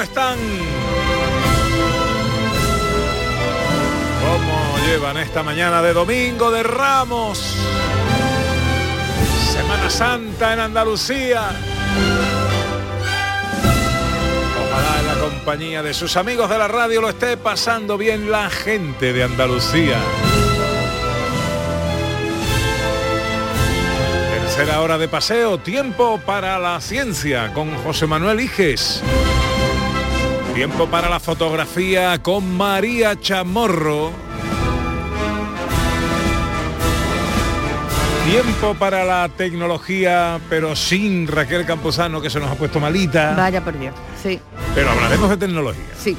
¿Cómo están? ¿Cómo llevan esta mañana de domingo de Ramos? Semana Santa en Andalucía. Ojalá en la compañía de sus amigos de la radio lo esté pasando bien la gente de Andalucía. Tercera hora de paseo, tiempo para la ciencia con José Manuel Iges. Tiempo para la fotografía con María Chamorro. Tiempo para la tecnología, pero sin Raquel Camposano, que se nos ha puesto malita. Vaya por Dios. Sí, Pero hablaremos de tecnología. sí.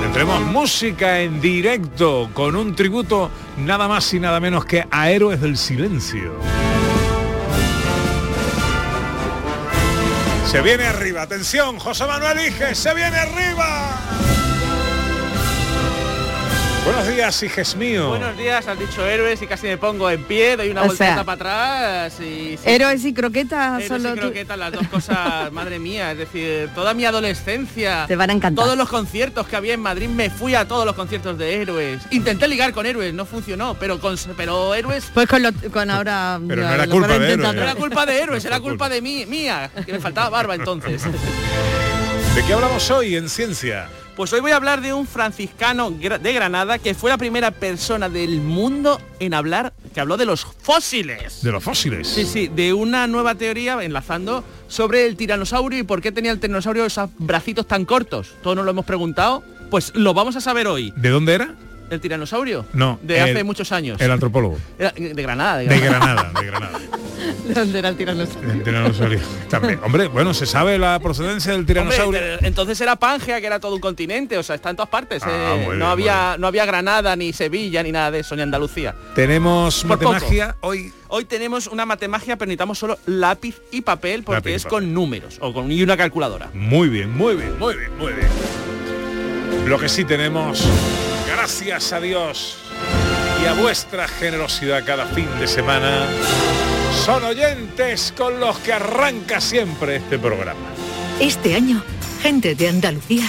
Tendremos música en directo con un tributo nada más y nada menos que a Héroes del Silencio. Se viene arriba, atención, José Manuel Iges, se viene arriba. Buenos días, Iges mío. Buenos días, has dicho héroes y casi me pongo en pie, doy una sea, para atrás y... sí, Héroes y croquetas héroes son y croquetas, las dos cosas, madre mía, es decir, toda mi adolescencia, Te van a encantar. todos los conciertos que había en Madrid, me fui a todos los conciertos de héroes. Intenté ligar con héroes, no funcionó, pero con pero héroes Pues con, lo- con ahora... Pero no era lo culpa de Héroes. no era culpa de héroes, era culpa. de mí, mía, que me faltaba barba entonces. ¿De qué hablamos hoy en ciencia? Pues hoy voy a hablar de un franciscano de Granada que fue la primera persona del mundo en hablar, que habló de los fósiles. De los fósiles. Sí, sí, de una nueva teoría enlazando sobre el tiranosaurio y por qué tenía el tiranosaurio esos bracitos tan cortos. Todos nos lo hemos preguntado. Pues lo vamos a saber hoy. ¿De dónde era? ¿El tiranosaurio? No. De el- hace muchos años. El antropólogo. Era- de Granada, de De Granada. De Granada. ¿De dónde era el tiranosaurio? El tiranosaurio. También. Hombre, bueno, se sabe la procedencia del tiranosaurio. entonces era Pangea, que era todo un continente, o sea, está en todas partes. Ah, eh, no, había, no había Granada, ni Sevilla, ni nada de eso, ni Andalucía. Tenemos Por poco. matemagia hoy. Hoy tenemos una matemagia, pero necesitamos solo lápiz y papel porque Lápiz es papel. con números o con y una calculadora. Muy bien, muy bien, muy bien, muy bien. Lo que sí tenemos, gracias a Dios y a vuestra generosidad cada fin de semana, son oyentes con los que arranca siempre este programa. Este año, gente de Andalucía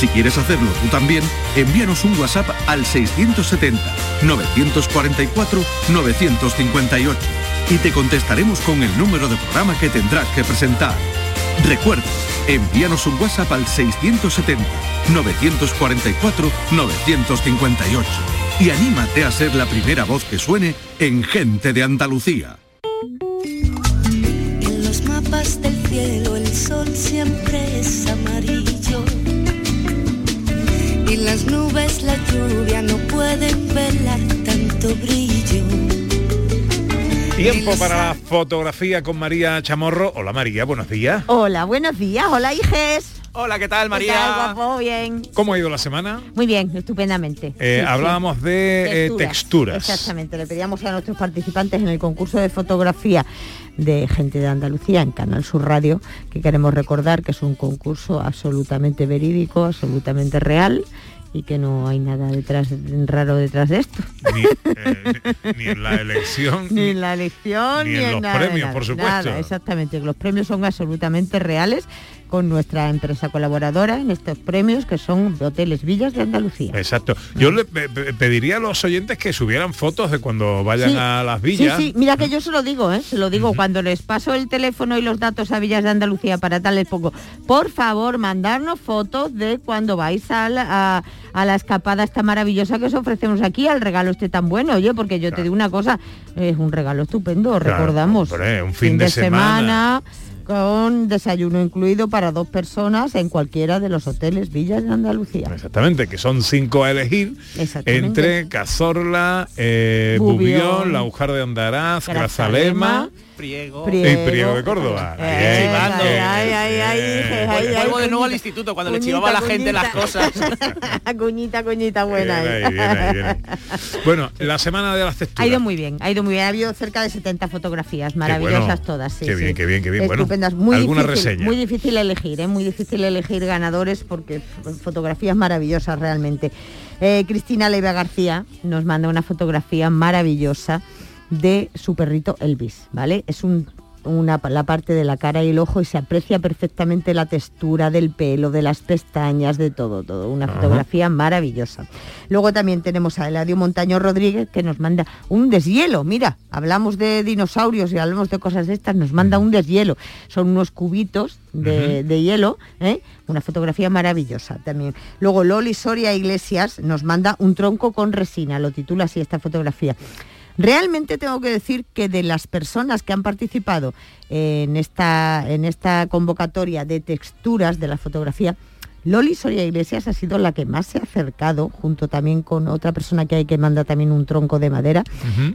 Si quieres hacerlo tú también, envíanos un WhatsApp al 670-944-958 y te contestaremos con el número de programa que tendrás que presentar. Recuerda, envíanos un WhatsApp al 670-944-958 y anímate a ser la primera voz que suene en Gente de Andalucía. En los mapas del cielo el sol siempre es las nubes, la lluvia no pueden velar tanto brillo. Tiempo para la fotografía con María Chamorro. Hola María, buenos días. Hola, buenos días. Hola, hijes. Hola, ¿qué tal, ¿Qué María? tal, guapo? Bien. ¿Cómo ha ido la semana? Muy bien, estupendamente. Eh, Sí, sí. hablábamos de eh, texturas. Exactamente, le pedíamos a nuestros participantes en el concurso de fotografía de gente de Andalucía en Canal Sur Radio, que queremos recordar que es un concurso absolutamente verídico, absolutamente real y que no hay nada detrás raro detrás de esto. Ni, eh, ni en la elección. Ni en la elección, ni ni, en los nada premios, nada, por supuesto. nada, exactamente, los premios son absolutamente reales con nuestra empresa colaboradora en estos premios que son Hoteles Villas de Andalucía. Exacto. Yo le pe- pe- pediría a los oyentes que subieran fotos de cuando vayan Sí. a las villas. Sí, sí, mira que yo se lo digo, ¿eh? se lo digo cuando les paso el teléfono y los datos a Villas de Andalucía para tal les pongo, por favor, mandarnos fotos de cuando vais a la, a, a la escapada esta maravillosa que os ofrecemos aquí, al regalo este tan bueno, oye, porque yo te digo una cosa, es un regalo estupendo, Claro, recordamos. hombre, un fin de semana. Con desayuno incluido para dos personas en cualquiera de los hoteles Villas de Andalucía. Exactamente, que son cinco a elegir entre Cazorla, eh, Bubión, Bubión, La Ujar de Andaraz, Grazalema, Grazalema Priego. y Priego de Córdoba. Eh, Bien, ay, bien, ay, ay, ay, ay, Vuelvo ay, de nuevo al instituto cuando le Cuñita, chivaba a la gente las cuñita. cosas. cuñita, cuñita buena. Bien eh. ahí, bien ahí, bien ahí. Bueno, la semana de las texturas. Ha ido muy bien, ha ido muy bien. Ha habido cerca de 70 fotografías, maravillosas bueno. todas. sí, Qué sí. bien, qué bien, qué bien. Bueno, Estupendas. muy ¿alguna difícil, reseña? Muy difícil elegir, ¿eh? muy difícil elegir ganadores porque fotografías maravillosas realmente. Eh, Cristina Leiva García nos manda una fotografía maravillosa de su perrito Elvis, ¿vale? Es un una, la parte de la cara y el ojo y se aprecia perfectamente la textura del pelo, de las pestañas, de todo, todo. Una Ajá. fotografía maravillosa. Luego también tenemos a Eladio Montaño Rodríguez que nos manda un deshielo. Mira, hablamos de dinosaurios y hablamos de cosas de estas, nos manda un deshielo. Son unos cubitos de, de hielo, ¿eh? una fotografía maravillosa también. Luego Loli Soria Iglesias nos manda un tronco con resina, lo titula así esta fotografía. Realmente tengo que decir que de las personas que han participado en esta, en esta convocatoria de texturas de la fotografía, Loli Soria Iglesias ha sido la que más se ha acercado, junto también con otra persona que hay que manda también un tronco de madera,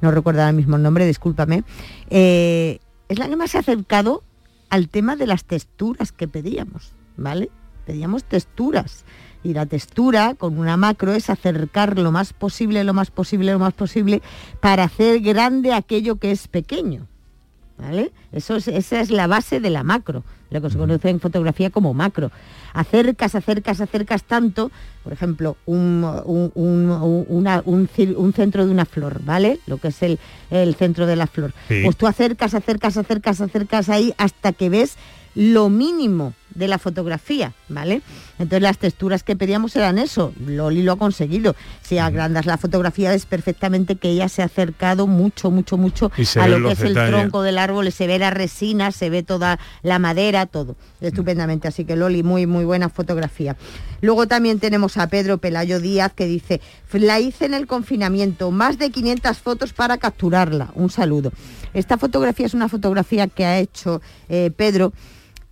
no recuerdo ahora mismo el nombre, discúlpame, eh, es la que más se ha acercado al tema de las texturas que pedíamos, ¿vale? Pedíamos texturas. Y la textura con una macro es acercar lo más posible, lo más posible, lo más posible, para hacer grande aquello que es pequeño. ¿Vale? Eso es, esa es la base de la macro, lo que se conoce en fotografía como macro. Acercas, acercas, acercas tanto, por ejemplo, un, un- un- un- una- centro de una flor, ¿vale? Lo que es el, el centro de la flor. Sí. Pues tú acercas, acercas, acercas, acercas ahí hasta que ves lo mínimo de la fotografía, ¿vale? Entonces las texturas que pedíamos eran eso, Loli lo ha conseguido. Si agrandas la fotografía ves perfectamente que ella se ha acercado mucho, mucho, mucho a lo que es el tronco del árbol, se ve la resina, se ve toda la madera, todo, estupendamente. Así que Loli, muy, muy buena fotografía. Luego también tenemos a Pedro Pelayo Díaz que dice, la hice en el confinamiento, más de 500 fotos para capturarla. Un saludo. Esta fotografía es una fotografía que ha hecho eh, Pedro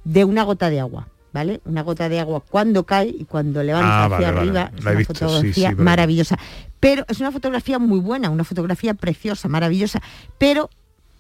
de una gota de agua. ¿Vale? Una gota de agua cuando cae y cuando levanta Ah, hacia vale, arriba. Es una visto, sí, sí, fotografía maravillosa. Pero es una fotografía muy buena, una fotografía preciosa, maravillosa. Pero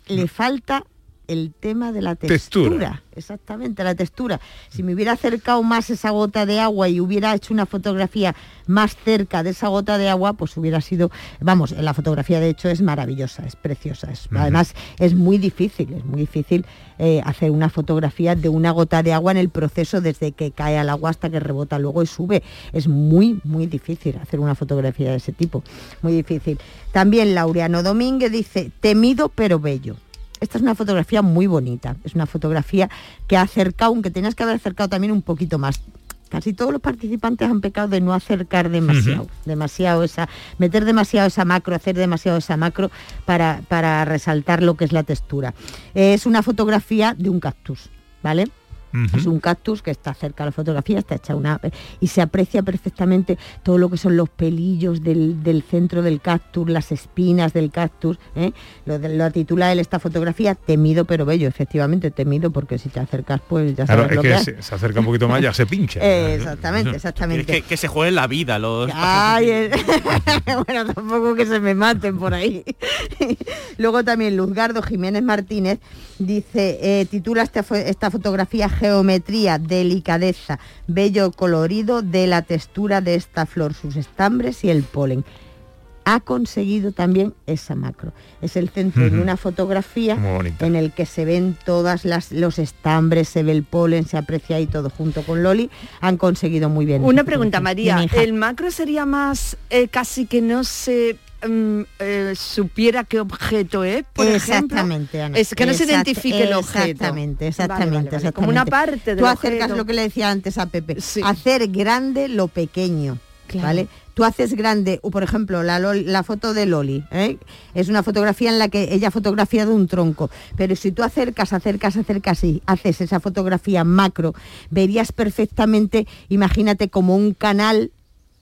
le falta el tema de la textura. Textura. Exactamente, la textura. Si me hubiera acercado más esa gota de agua y hubiera hecho una fotografía más cerca de esa gota de agua, pues hubiera sido, vamos, la fotografía de hecho es maravillosa, es preciosa. Es. Además es muy difícil, es muy difícil eh, hacer una fotografía de una gota de agua en el proceso desde que cae al agua hasta que rebota luego y sube. Es muy, muy difícil hacer una fotografía de ese tipo, muy difícil. También Laureano Domínguez dice, temido pero bello. Esta es una fotografía muy bonita, es una fotografía que ha acercado, aunque tenías que haber acercado también un poquito más. Casi todos los participantes han pecado de no acercar demasiado, demasiado esa, meter demasiado esa macro, hacer demasiado esa macro para, para resaltar lo que es la textura. Es una fotografía de un cactus, ¿vale? Es un cactus que está cerca de la fotografía, está hecha una... y se aprecia perfectamente todo lo que son los pelillos del, del centro del cactus, las espinas del cactus. ¿eh? Lo, de- lo titula él esta fotografía, temido pero bello, efectivamente, temido porque si te acercas pues ya sabes Claro, es lo que que hay. se, se acerca un poquito más, ya se pincha. Eh, exactamente, Es exactamente. que, que se jueguen la vida los... Ay, eh, bueno, tampoco que se me maten por ahí. Luego también Luzgardo Jiménez Martínez dice, eh, titula esta, esta fotografía Geometría, delicadeza, bello colorido de la textura de esta flor, sus estambres y el polen. Ha conseguido también esa macro. Es el centro de una fotografía en el que se ven todas las los estambres, se ve el polen, se aprecia ahí todo junto con Loli. Han conseguido muy bien. Una pregunta. María. ¿El macro sería más eh, casi que no se mm, eh, supiera qué objeto es, por ejemplo? Exactamente, Ana. Es que no se identifique el objeto. Exactamente, Vale, exactamente, vale. Como una parte del Tú acercas objeto. lo que le decía antes a Pepe, Sí. hacer grande lo pequeño. Claro. ¿Vale? Tú haces grande, o por ejemplo, la, la foto de Loli, ¿eh? es una fotografía en la que ella ha fotografiado un tronco, pero si tú acercas, acercas, acercas y haces esa fotografía macro, verías perfectamente, imagínate como un canal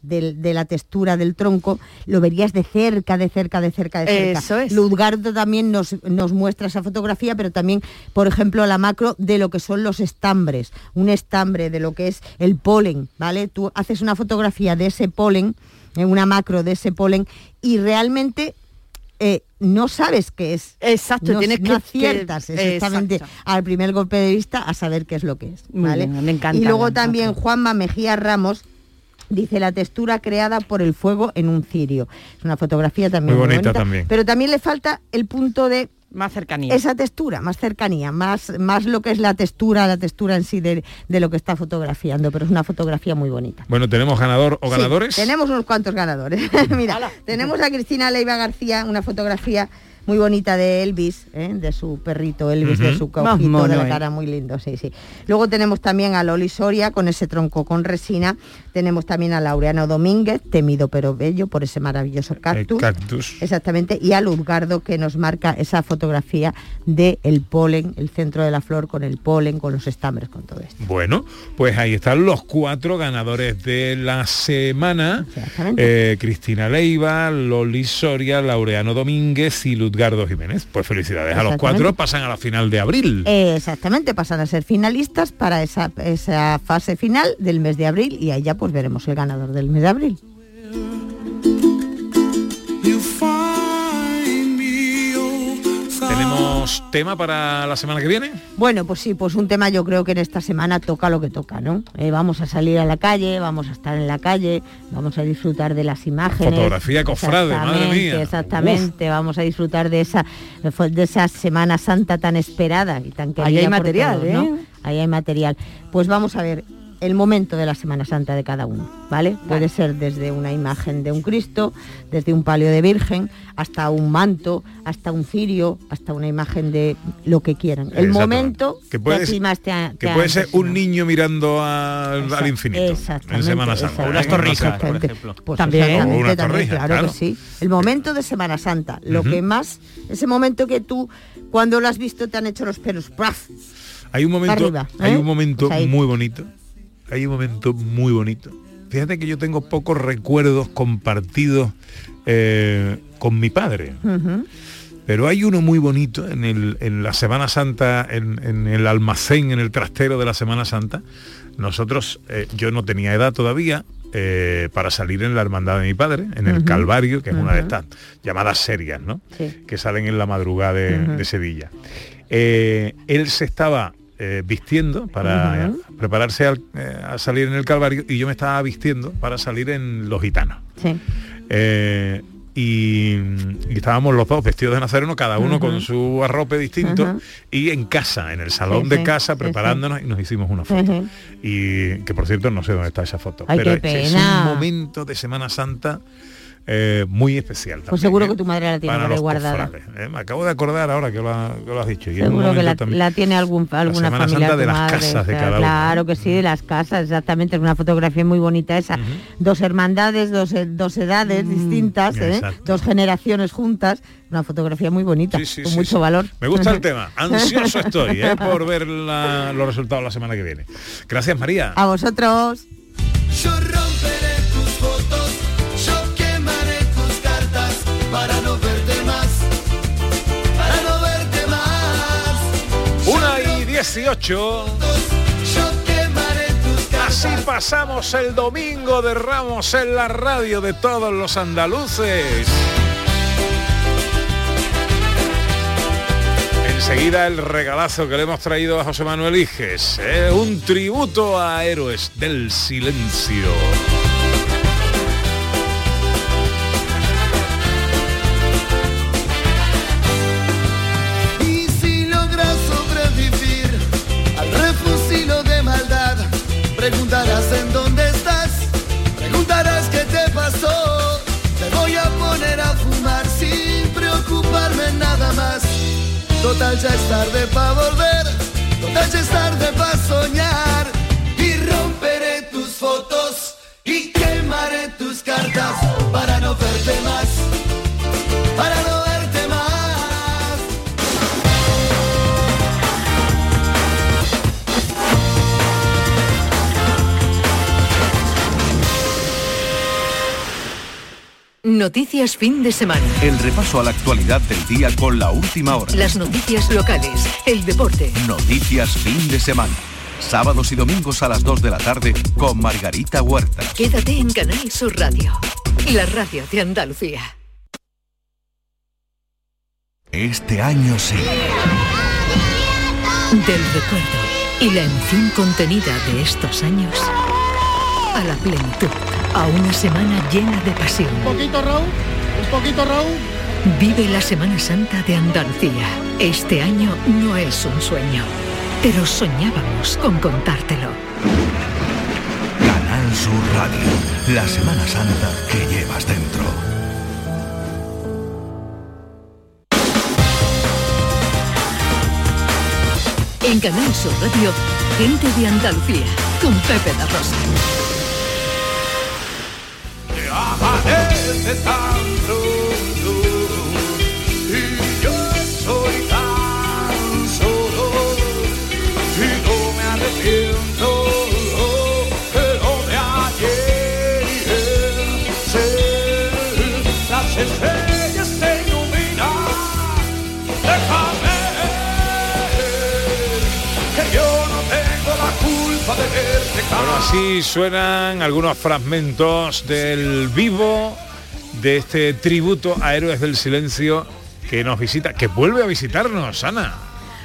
del- de la textura del tronco, lo verías de cerca, de cerca, de cerca, de cerca. Eso es. Luzgardo también nos, nos muestra esa fotografía, pero también, por ejemplo, la macro de lo que son los estambres, un estambre de lo que es el polen, ¿vale? Tú haces una fotografía de ese polen, eh, una macro de ese polen, y realmente eh, no sabes qué es. Exacto, no, tienes no que- aciertas que- exactamente exacto. al primer golpe de vista a saber qué es lo que es. ¿vale? bien, me encanta y luego también. Juanma Mejía Ramos dice la textura creada por el fuego en un cirio. Es una fotografía también Muy bonita también. pero también le falta el punto de Más cercanía. esa textura, más cercanía, más, más lo que es la textura, la textura en sí de, de lo que está fotografiando, pero es una fotografía muy bonita. Bueno, tenemos ganador o Sí, ganadores. tenemos unos cuantos ganadores. Mira, tenemos a Cristina Leiva García, una fotografía muy bonita de Elvis, ¿eh? de su perrito Elvis, de Ujú. su mono, de la eh. cara, muy lindo, sí, sí. Luego tenemos también a Loli Soria con ese tronco con resina. Tenemos también a Laureano Domínguez, temido pero bello por ese maravilloso El cactus. cactus. Exactamente, y a Luzgardo que nos marca esa fotografía de el polen, el centro de la flor con el polen, con los estambres, con todo esto. Bueno, pues ahí están los cuatro ganadores de la semana. Eh, Cristina Leiva, Loli Soria, Laureano Domínguez y Luzgardo Jiménez. Pues felicidades a los cuatro, pasan a la final de abril. Eh, exactamente, pasan a ser finalistas para esa, esa fase final del mes de abril y ahí ya pues veremos el ganador del mes de abril. ¿Tenemos tema para la semana que viene? Bueno, pues sí, pues un tema yo creo que en esta semana toca lo que toca, ¿no? Eh, vamos a salir a la calle, vamos a estar en la calle, vamos a disfrutar de las imágenes. Fotografía cofrade, madre Exactamente, mía. Exactamente, vamos a disfrutar de esa de esa Semana Santa tan esperada y tan querida Ahí hay material, todos, ¿no? ¿eh? Ahí hay material. Pues vamos a ver el momento de la Semana Santa de cada uno, ¿vale? Puede ser desde una imagen de un Cristo, desde un palio de Virgen, hasta un manto, hasta un cirio, hasta una imagen de lo que quieran. El momento Que puede a ti ser- más te ha- Que te puede ser un niño mirando al, al infinito en Semana Santa. Unas torrijas, por exactamente. ejemplo. Pues También. O una también, torrija, claro, claro. que sí. El momento de Semana Santa, lo que más, ese momento que tú, cuando lo has visto, te han hecho los pelos. ¡praf! Hay un momento, Arriba, hay ¿eh? un momento Pues muy bonito. Hay un momento muy bonito. Fíjate que yo tengo pocos recuerdos compartidos eh, con mi padre. Pero hay uno muy bonito en, el, en la Semana Santa, en, en el almacén, en el trastero de la Semana Santa. Nosotros, eh, yo no tenía edad todavía eh, para salir en la hermandad de mi padre, en el. Calvario, que es una de estas llamadas serias, ¿no? Sí. Que salen en la madrugada de, Sevilla. Eh, él se estaba eh, vistiendo para prepararse al- eh, a salir en el Calvario y yo me estaba vistiendo para salir en Los Gitanos. Sí. Eh, y, y estábamos los dos vestidos de nazareno, cada uno con su arrope distinto, y en casa, en el salón Sí, de sí, casa, sí, preparándonos y nos hicimos una foto. Y que por cierto no sé dónde está esa foto. Ay, pero qué es pena. un momento de Semana Santa eh, muy especial. Pues también, seguro ¿eh? que tu madre la tiene guardada. ¿eh? Me acabo de acordar ahora que lo, ha- que lo has dicho. y Seguro que la, también- la tiene algún, alguna familia Santa de las madre, casas de claro, cada Claro que sí, de las casas, exactamente. Es una fotografía muy bonita esa. Dos hermandades, dos, dos edades distintas, ¿eh? exacto. dos generaciones juntas. Una fotografía muy bonita, Sí, sí, con sí, mucho sí. valor. Me gusta el tema. Ansioso estoy ¿eh? por ver la- los resultados la semana que viene. Gracias, María. A vosotros. 18. Yo quemaré tus cartas. Así pasamos el domingo de Ramos en la radio de todos los andaluces. Enseguida el regalazo que le hemos traído a José Manuel Iges, ¿eh? un tributo a héroes del silencio. Total ya es tarde para volver, total ya es tarde Noticias fin de semana. El repaso a la actualidad del día con la última hora. Las noticias locales, el deporte. Noticias fin de semana. Sábados y domingos a las 2 de la tarde con Margarita Huerta. Quédate en Canal Sur Radio, la radio de Andalucía. Este año sí. Del recuerdo y la emoción contenida de estos años a la plenitud, a una semana llena de pasión. Un poquito Raúl, un poquito Raúl. Vive la Semana Santa de Andalucía. Este año no es un sueño, pero soñábamos con contártelo. Canal Sur Radio. La Semana Santa que llevas dentro. En Canal Sur Radio, gente de Andalucía, con Pepe da Rosa. Pronto y yo soy tan solo y no me arrepiento de lo de ayer ser las estrellas se iluminan. Déjame que yo no tengo la culpa de verte Bueno, así suenan algunos fragmentos del vivo de este tributo a Héroes del Silencio que nos visita, que vuelve a visitarnos, Ana.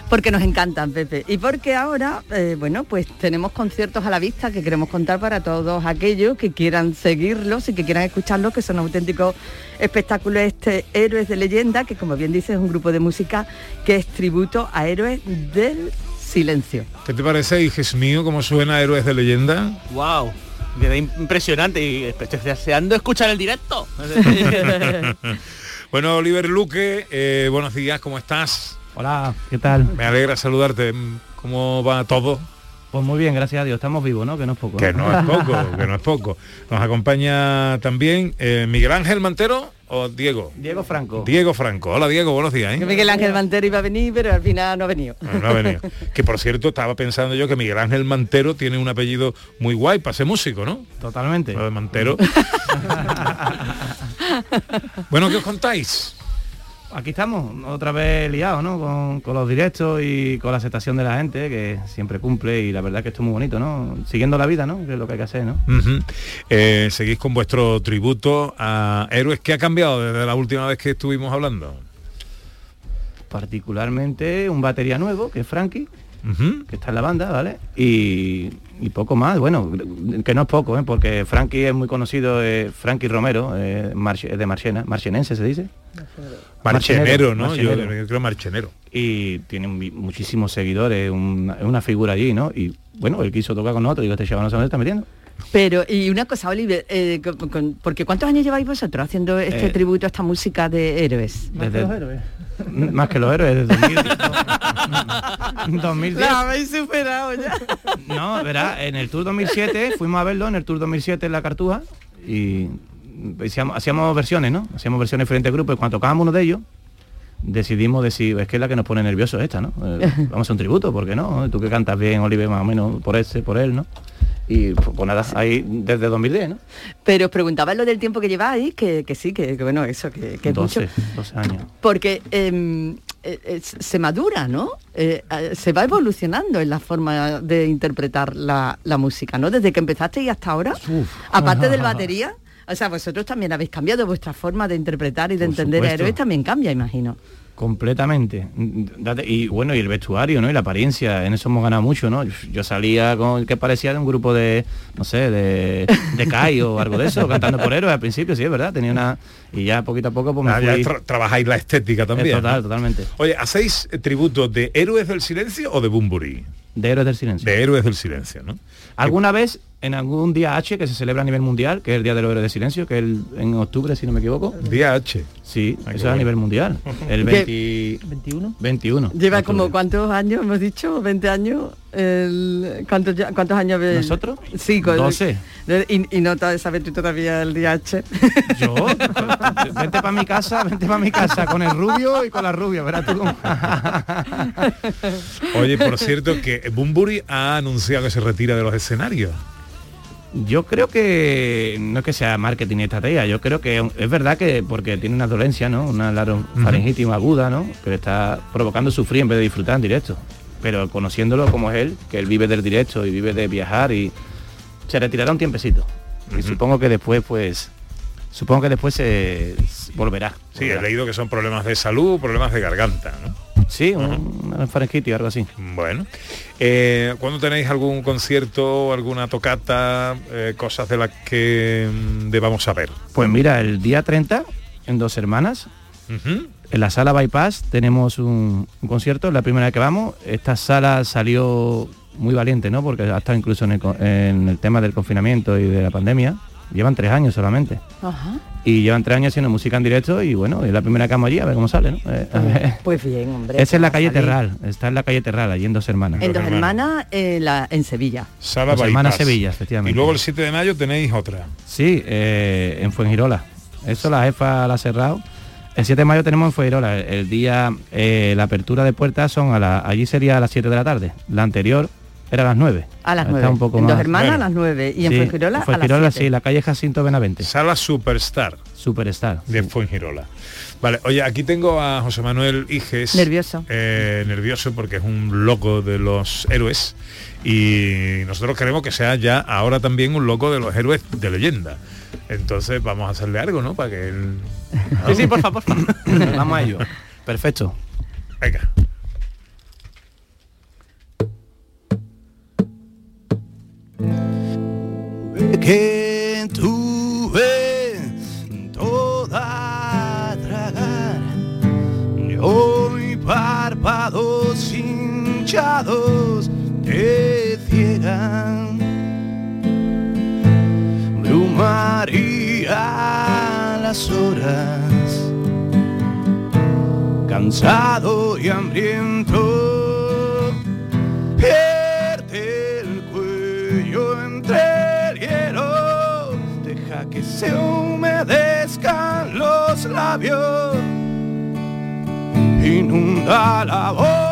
Porque nos encantan, Pepe. Y porque ahora, eh, bueno, pues tenemos conciertos a la vista que queremos contar para todos aquellos que quieran seguirlos y que quieran escucharlos, que son auténticos espectáculos este Héroes de Leyenda, que como bien dice es un grupo de música que es tributo a Héroes del Silencio. ¿Qué te parece, hijes mío, cómo suena Héroes de Leyenda? Wow. Queda impresionante y estoy deseando escuchar el directo. bueno, Oliver Luque, eh, buenos días, ¿cómo estás? Hola, ¿qué tal? Me alegra saludarte. ¿Cómo va todo? Pues muy bien, gracias a Dios. Estamos vivos, ¿no? Que no es poco. Que no es poco, que no es poco. Nos acompaña también eh, Miguel Ángel Mantero o Diego. Diego Franco. Diego Franco. Hola Diego, buenos días. ¿eh? Que Miguel Ángel Mantero iba a venir, pero al final no ha venido. No, no ha venido. que por cierto, estaba pensando yo que Miguel Ángel Mantero tiene un apellido muy guay para ser músico, ¿no? Totalmente. Lo de Mantero. bueno, ¿qué os contáis? Aquí estamos, otra vez liados, ¿no? Con, con, los directos y con la aceptación de la gente, que siempre cumple y la verdad que esto es muy bonito, ¿no? Siguiendo la vida, ¿no? Que es lo que hay que hacer, ¿no? Uh -huh. eh, seguís con vuestro tributo a héroes. ¿Qué ha cambiado desde la última vez que estuvimos hablando? Particularmente un batería nuevo, que es Frankie, uh -huh. que está en la banda, ¿vale? Y, y, poco más, bueno, que no es poco, ¿eh? porque Frankie es muy conocido, eh, Frankie Romero, eh, de Marchena, marchenense se dice. Marchenero, ¿no? Marchenero. Yo, yo, creo marchenero. Y tiene un, muchísimos seguidores, un, es una figura allí, ¿no? Y bueno, él quiso tocar con nosotros, digo, este chaval no se está metiendo. Pero, y una cosa, Oliver, eh, con, con, porque ¿cuántos años lleváis vosotros haciendo este eh, tributo a esta música de héroes? Más desde, que los héroes. Más que los héroes, desde 2000, 2010. La habéis superado ya. No, verá, en el Tour 2007, fuimos a verlo, en el Tour 2007 en la Cartuja, y hacíamos, hacíamos versiones, ¿no? Hacíamos versiones frente a grupos y cuando tocábamos uno de ellos, decidimos decir, es que es la que nos pone nerviosos esta, ¿no? Eh, vamos a un tributo, ¿por qué no? Tú que cantas bien, Oliver, más o menos por ese, por él, ¿no? Y pues, pues nada, ahí desde 2010, ¿no? Pero os preguntaba lo del tiempo que lleváis, que, que sí, que, que, bueno, eso, que, que 12, mucho. 12 años. Porque eh, eh, se madura, ¿no? Eh, se va evolucionando en la forma de interpretar la, la música, ¿no? Desde que empezaste y hasta ahora, Uf. aparte del batería, o sea, vosotros también habéis cambiado vuestra forma de interpretar y de Por entender supuesto. a héroes también cambia, imagino. Completamente. Y bueno, y el vestuario, ¿no? Y la apariencia, en eso hemos ganado mucho, ¿no? Yo salía con que parecía de un grupo de, no sé, de, de Kai o algo de eso, cantando por héroes al principio, sí, es verdad. Tenía una. Y ya poquito a poco pues me Ah, fui... ya tra trabajáis la estética también. Total, ¿no? totalmente. Oye, ¿hacéis tributos de héroes del silencio o de Bumburi? De Héroes del Silencio. De Héroes del Silencio, ¿no? ¿Alguna vez en algún día H que se celebra a nivel mundial, que es el Día de los Héroes del Silencio, que es el- en octubre, si no me equivoco? Día H. Sí, Ah, eso es a nivel mundial. El ¿Qué? 20... 21. 21. Lleva como cuántos años, hemos dicho, 20 años. El, ¿cuántos, ya- ¿Cuántos años ves? ¿Nosotros? Sí, con 12. Y, y no te sabes tú todavía el DH. Yo, vente para mi casa, vente para mi casa con el rubio y con la rubia, verás tú cómo- Oye, por cierto, que Bumburi ha anunciado que se retira de los escenarios. Yo creo que no es que sea marketing y estrategia, yo creo que es verdad que porque tiene una dolencia, ¿no? Una laringitis aguda, ¿no? Que le está provocando sufrir en vez de disfrutar en directo. Pero conociéndolo como es él, que él vive del directo y vive de viajar y se retirará un tiempecito. Y supongo que después, pues, supongo que después se volverá. Sí, he leído que son problemas de salud, problemas de garganta, ¿no? Sí, un, o algo así. Bueno, eh, ¿cuándo tenéis algún concierto, alguna tocata, eh, cosas de las que mm, debamos saber? Pues mira, el día 30, en Dos Hermanas, Ujú. en la sala Bypass tenemos un, un concierto, la primera vez que vamos. Esta sala salió muy valiente, ¿no? Porque ha estado incluso en el, co- en el tema del confinamiento y de la pandemia. Llevan tres años solamente. Ajá. Y llevan tres años haciendo música en directo y bueno, es la primera que vamos allí, a ver cómo sale, ¿no? Eh. Pues bien, hombre. Esa es la calle. Terral, está en la calle Terral, allí en Dos Hermanas. En Dos Hermanas, en, la, en Sevilla. Sala Dos Hermanas. Sevilla, efectivamente. Y luego el 7 de mayo tenéis otra. Sí, eh, en Fuengirola. Eso la jefa la ha cerrado. El 7 de mayo tenemos en Fuengirola. El, el día, eh, la apertura de puertas son a la, allí sería a las 7 de la tarde. La anterior era a las 9. A las Está 9. un poco en más. Dos Hermanas Bueno. a las 9. Y en Sí, Fuengirola, en a Fuengirola, las 7. sí, la calle Jacinto Benavente. Sala Superstar Superstar. de Fuengirola. Vale, oye, aquí tengo a José Manuel Iges. Nervioso. eh, nervioso porque es un loco de los héroes y nosotros queremos que sea ya ahora también un loco de los héroes de leyenda. Entonces vamos a hacerle algo, ¿no? Para que él... Sí, sí, por favor, por favor. Vamos a ello. Perfecto. Venga. Que tuve toda tragar y hoy párpados hinchados te ciegan. Brumaría las horas cansado y hambriento cuello entre el hielo deja que se humedezcan los labios inunda la boca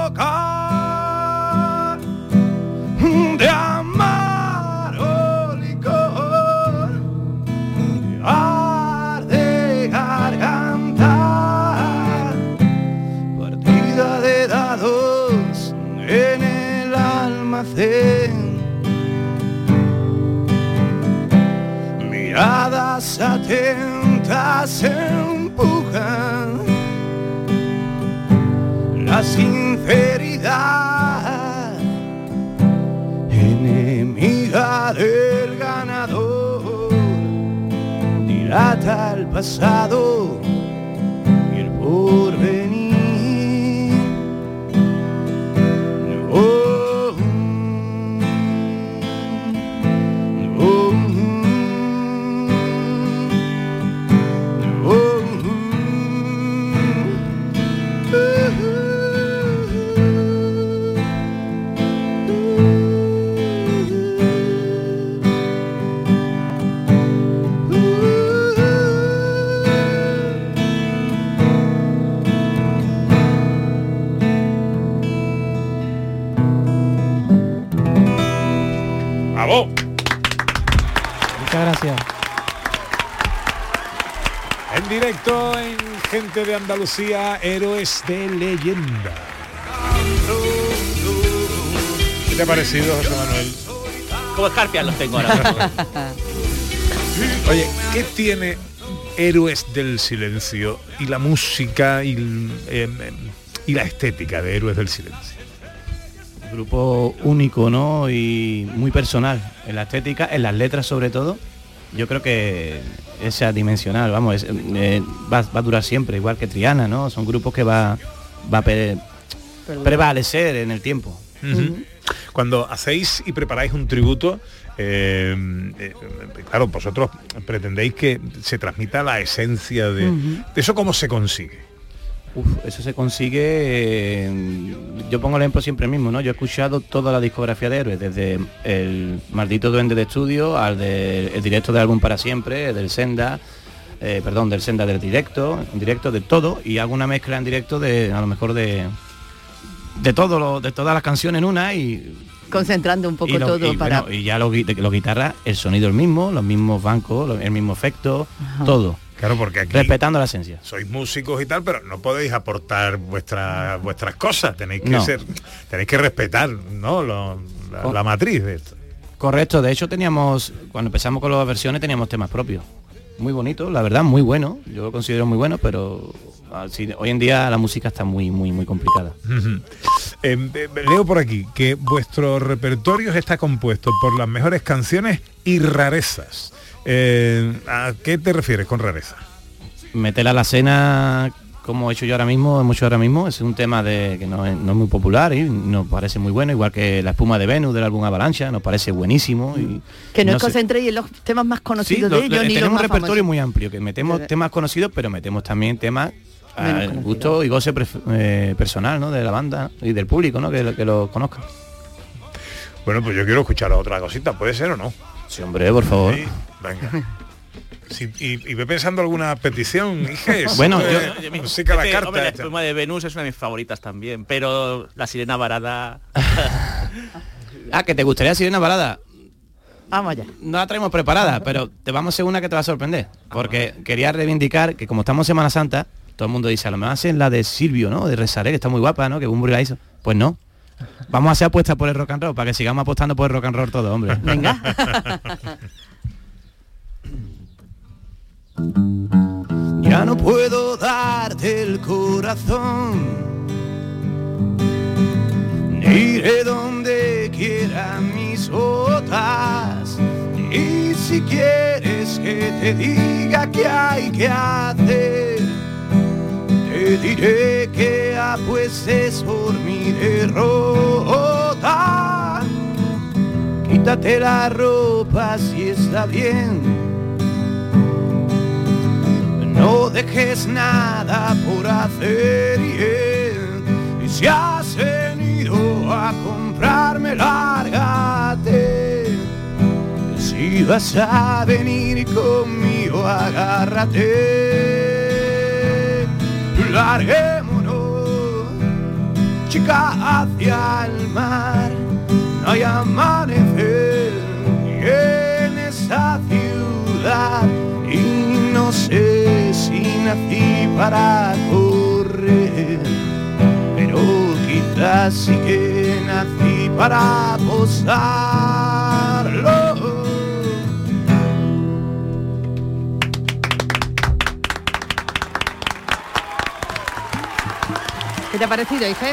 Andalucía, Héroes de Leyenda. ¿Qué te ha parecido, José Manuel? Como escarpias los tengo ahora. Oye, ¿qué tiene Héroes del Silencio y la música y, em, em, y la estética de Héroes del Silencio? grupo único, ¿no? Y muy personal. En la estética, en las letras sobre todo. Yo creo que es adimensional, vamos, es, eh, va, va a durar siempre, igual que Triana, ¿no? Son grupos que va, va a prevalecer en el tiempo. Cuando hacéis y preparáis un tributo, eh, eh, claro, vosotros pretendéis que se transmita la esencia de eso cómo se consigue. Uf, eso se consigue, eh, yo pongo el ejemplo siempre mismo, ¿no? Yo he escuchado toda la discografía de héroes, desde el maldito duende de estudio al del el directo de álbum para siempre, del Senda, eh, perdón, del Senda del directo, en directo de todo, y hago una mezcla en directo de, a lo mejor de de todo lo, de todas las canciones en una y, Concentrando un poco y, lo- todo y, para... bueno, y ya los, los guitarras, el sonido el mismo, los mismos bancos, el mismo efecto, todo. Claro, porque aquí respetando la esencia. sois músicos y tal, pero no podéis aportar vuestras vuestras cosas. Tenéis que No. ser, tenéis que respetar, ¿no? Lo- la, matriz de esto. Correcto, de hecho teníamos, cuando empezamos con las versiones teníamos temas propios. Muy bonitos, la verdad, muy bueno. Yo lo considero muy bueno, pero así, hoy en día la música está muy, muy, muy complicada. Eh, eh, leo por aquí que vuestro repertorio está compuesto por las mejores canciones y rarezas. Eh, ¿A qué te refieres con rareza? Meter a la cena como he hecho yo ahora mismo, hemos hecho ahora mismo, es un tema de que no es, no es muy popular y nos parece muy bueno, igual que la espuma de Venus del álbum Avalancha, nos parece buenísimo. Y, Que no, no os sé. concentréis en los temas más Sí, conocidos lo- de ellos, lo- ni los tenemos un más repertorio famosos. muy amplio, que metemos temas conocidos, pero metemos también temas al conocidos. gusto y goce eh, personal ¿no? de la banda y del público, ¿no? que, lo- que lo conozca. Bueno, pues yo quiero escuchar otra cosita, ¿puede ser o no? Sí, hombre, por favor. Sí, venga. Sí, y, y ve pensando alguna petición. Bueno, Eh, yo- música la carta. hombre, la espuma de Venus es una de mis favoritas también, pero la sirena varada... Ah, que te gustaría Sirena Balada. Vamos allá. No la traemos preparada, pero te vamos a hacer una que te va a sorprender. Porque quería reivindicar que como estamos en Semana Santa, todo el mundo dice, a lo mejor hacen la de Silvio, ¿no? De Resaré, que está muy guapa, ¿no? Que Bumburi la hizo. Pues no. Vamos a hacer apuestas por el rock and roll, para que sigamos apostando por el rock and roll todo, hombre. Venga. Ya no puedo darte el corazón. Iré donde quieran mis botas. Y si quieres que te diga qué hay que hacer, te diré que apuestes por mi derrota. Quítate la ropa si está bien. No dejes nada por hacer y, y si has venido a comprarme, lárgate. Si vas a venir conmigo, agárrate. Larguémonos, chica, hacia el mar. No hay amanecer en esta ciudad y no sé si nací para correr, pero quizás sí que nací para posarlo. Te ha parecido, Ife?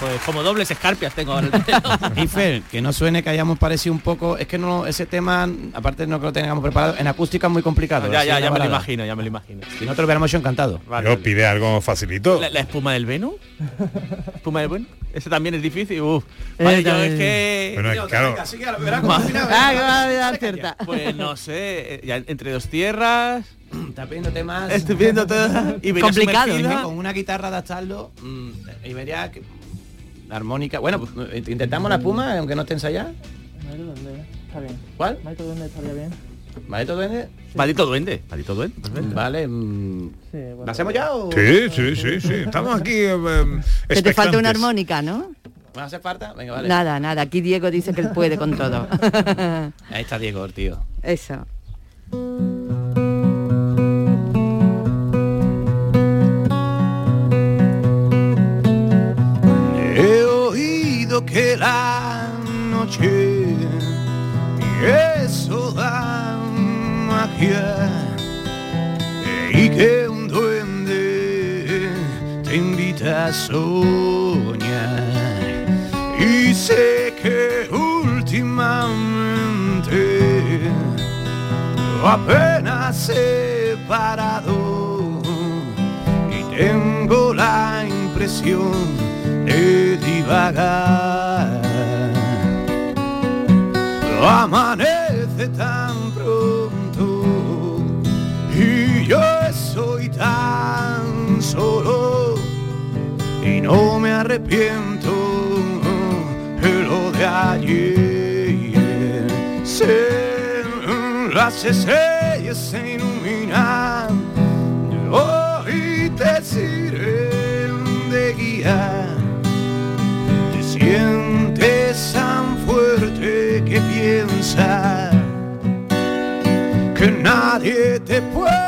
Pues como dobles escarpias tengo ahora. Ifer, que no suene que hayamos parecido un poco, es que no ese tema, aparte no que lo tengamos preparado, en acústica es muy complicado. ya, ya, ya me lo imagino, ya me lo imagino. Si no te lo hubiéramos hecho encantado. Yo pide algo facilito. ¿La, la espuma del Venus? ¿Espuma del Venus? Ese también es difícil. Uf. Vale, yo también. es que... Bueno, es claro. Que va a dar cierta. Pues no sé, eh, ya entre dos tierras... Está pidiendo temas Estoy todo. Y Complicado, sumergida. con una guitarra adaptarlo mm, y vería que la armónica. Bueno, pues, eh, intentamos la espuma, aunque no esté ensayada. Está bien. ¿Cuál? Maito Duende estaría bien. ¿Maldito duende? Maldito duende. Maldito duende. perfecto. Vale. mm, Sí, bueno. ¿La hacemos ya o...? Sí, sí, sí, sí. Estamos aquí. eh, Que te falta una armónica, ¿no? ¿Me hace falta? Venga, vale. Nada, nada. Aquí Diego dice que él puede con todo. Ahí está Diego, el tío. Eso. He oído que la noche y eso da magia y que un duende te invita a soñar y sé que últimamente apenas he parado y tengo la impresión de divagar. amanece arrepiento de lo de ayer. Se, las estrellas se iluminan hoy te sirven de guía. Te sientes tan fuerte que piensas que nadie te puede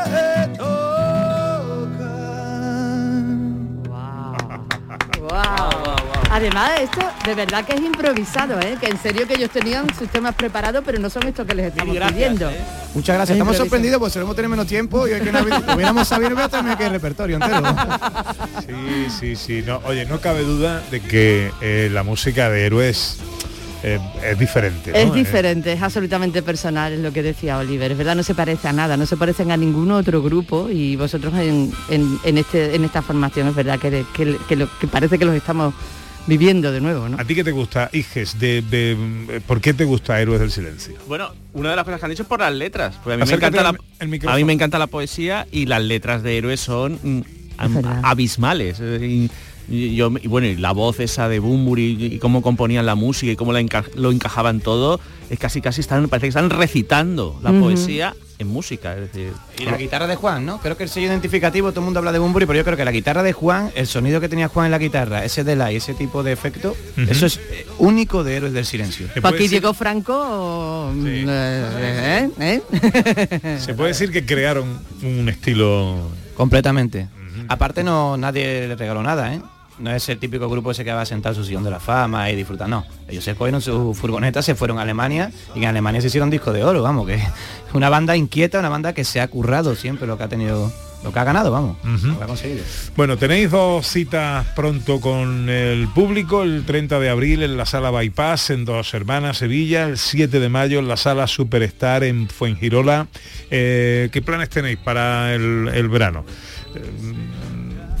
Además, esto de verdad que es improvisado, ¿eh? que en serio que ellos tenían sus temas preparados, pero no son estos que les estamos pidiendo. Muchas gracias. Es Estamos sorprendidos porque solemos tener menos tiempo y hoy que no hubi- hubiéramos sabido que el repertorio entero. Sí, sí, sí. No, oye, no cabe duda de que eh, la música de héroes eh, es diferente. ¿no? Es Eh, diferente, es absolutamente personal, es lo que decía Oliver, es verdad, no se parece a nada, no se parecen a ningún otro grupo y vosotros en, en- en este, en esta formación es verdad que, que- que lo- que parece que los estamos viviendo de nuevo, ¿no? ¿A ti qué te gusta, Iges? De, de- ¿Por qué te gusta Héroes del Silencio? Bueno, una de las cosas que han dicho es por las letras. A mí, me encanta la, el micrófono. a mí me encanta la poesía y las letras de héroes son mm, abismales. eh, Y, y yo, y bueno, y la voz esa de Bumburi y, y cómo componían la música y cómo la enca- lo encajaban todo, es casi casi están, parece que están recitando la poesía en música. Es decir, Y la guitarra de Juan, ¿no? Creo que el sello identificativo, todo el mundo habla de Bumburi, pero yo creo que la guitarra de Juan, el sonido que tenía Juan en la guitarra, ese delay, ese tipo de efecto, eso es eh, único de Héroes del Silencio. Pues aquí Diego Franco, mm, eh, eh, eh. Se puede decir que crearon un estilo... Completamente. Aparte no nadie le regaló nada, ¿eh? No es el típico grupo ese que va a sentar su sillón de la fama y disfrutar, no. Ellos se cogieron su furgoneta, se fueron a Alemania y en Alemania se hicieron disco de oro, vamos, que es una banda inquieta, una banda que se ha currado siempre lo que ha tenido, lo que ha ganado, vamos, lo que ha conseguido. Bueno, tenéis dos citas pronto con el público, el 30 de abril en la sala Bypass en Dos Hermanas, Sevilla, el 7 de mayo en la sala Superstar en Fuengirola. Eh, ¿Qué planes tenéis para el, el verano?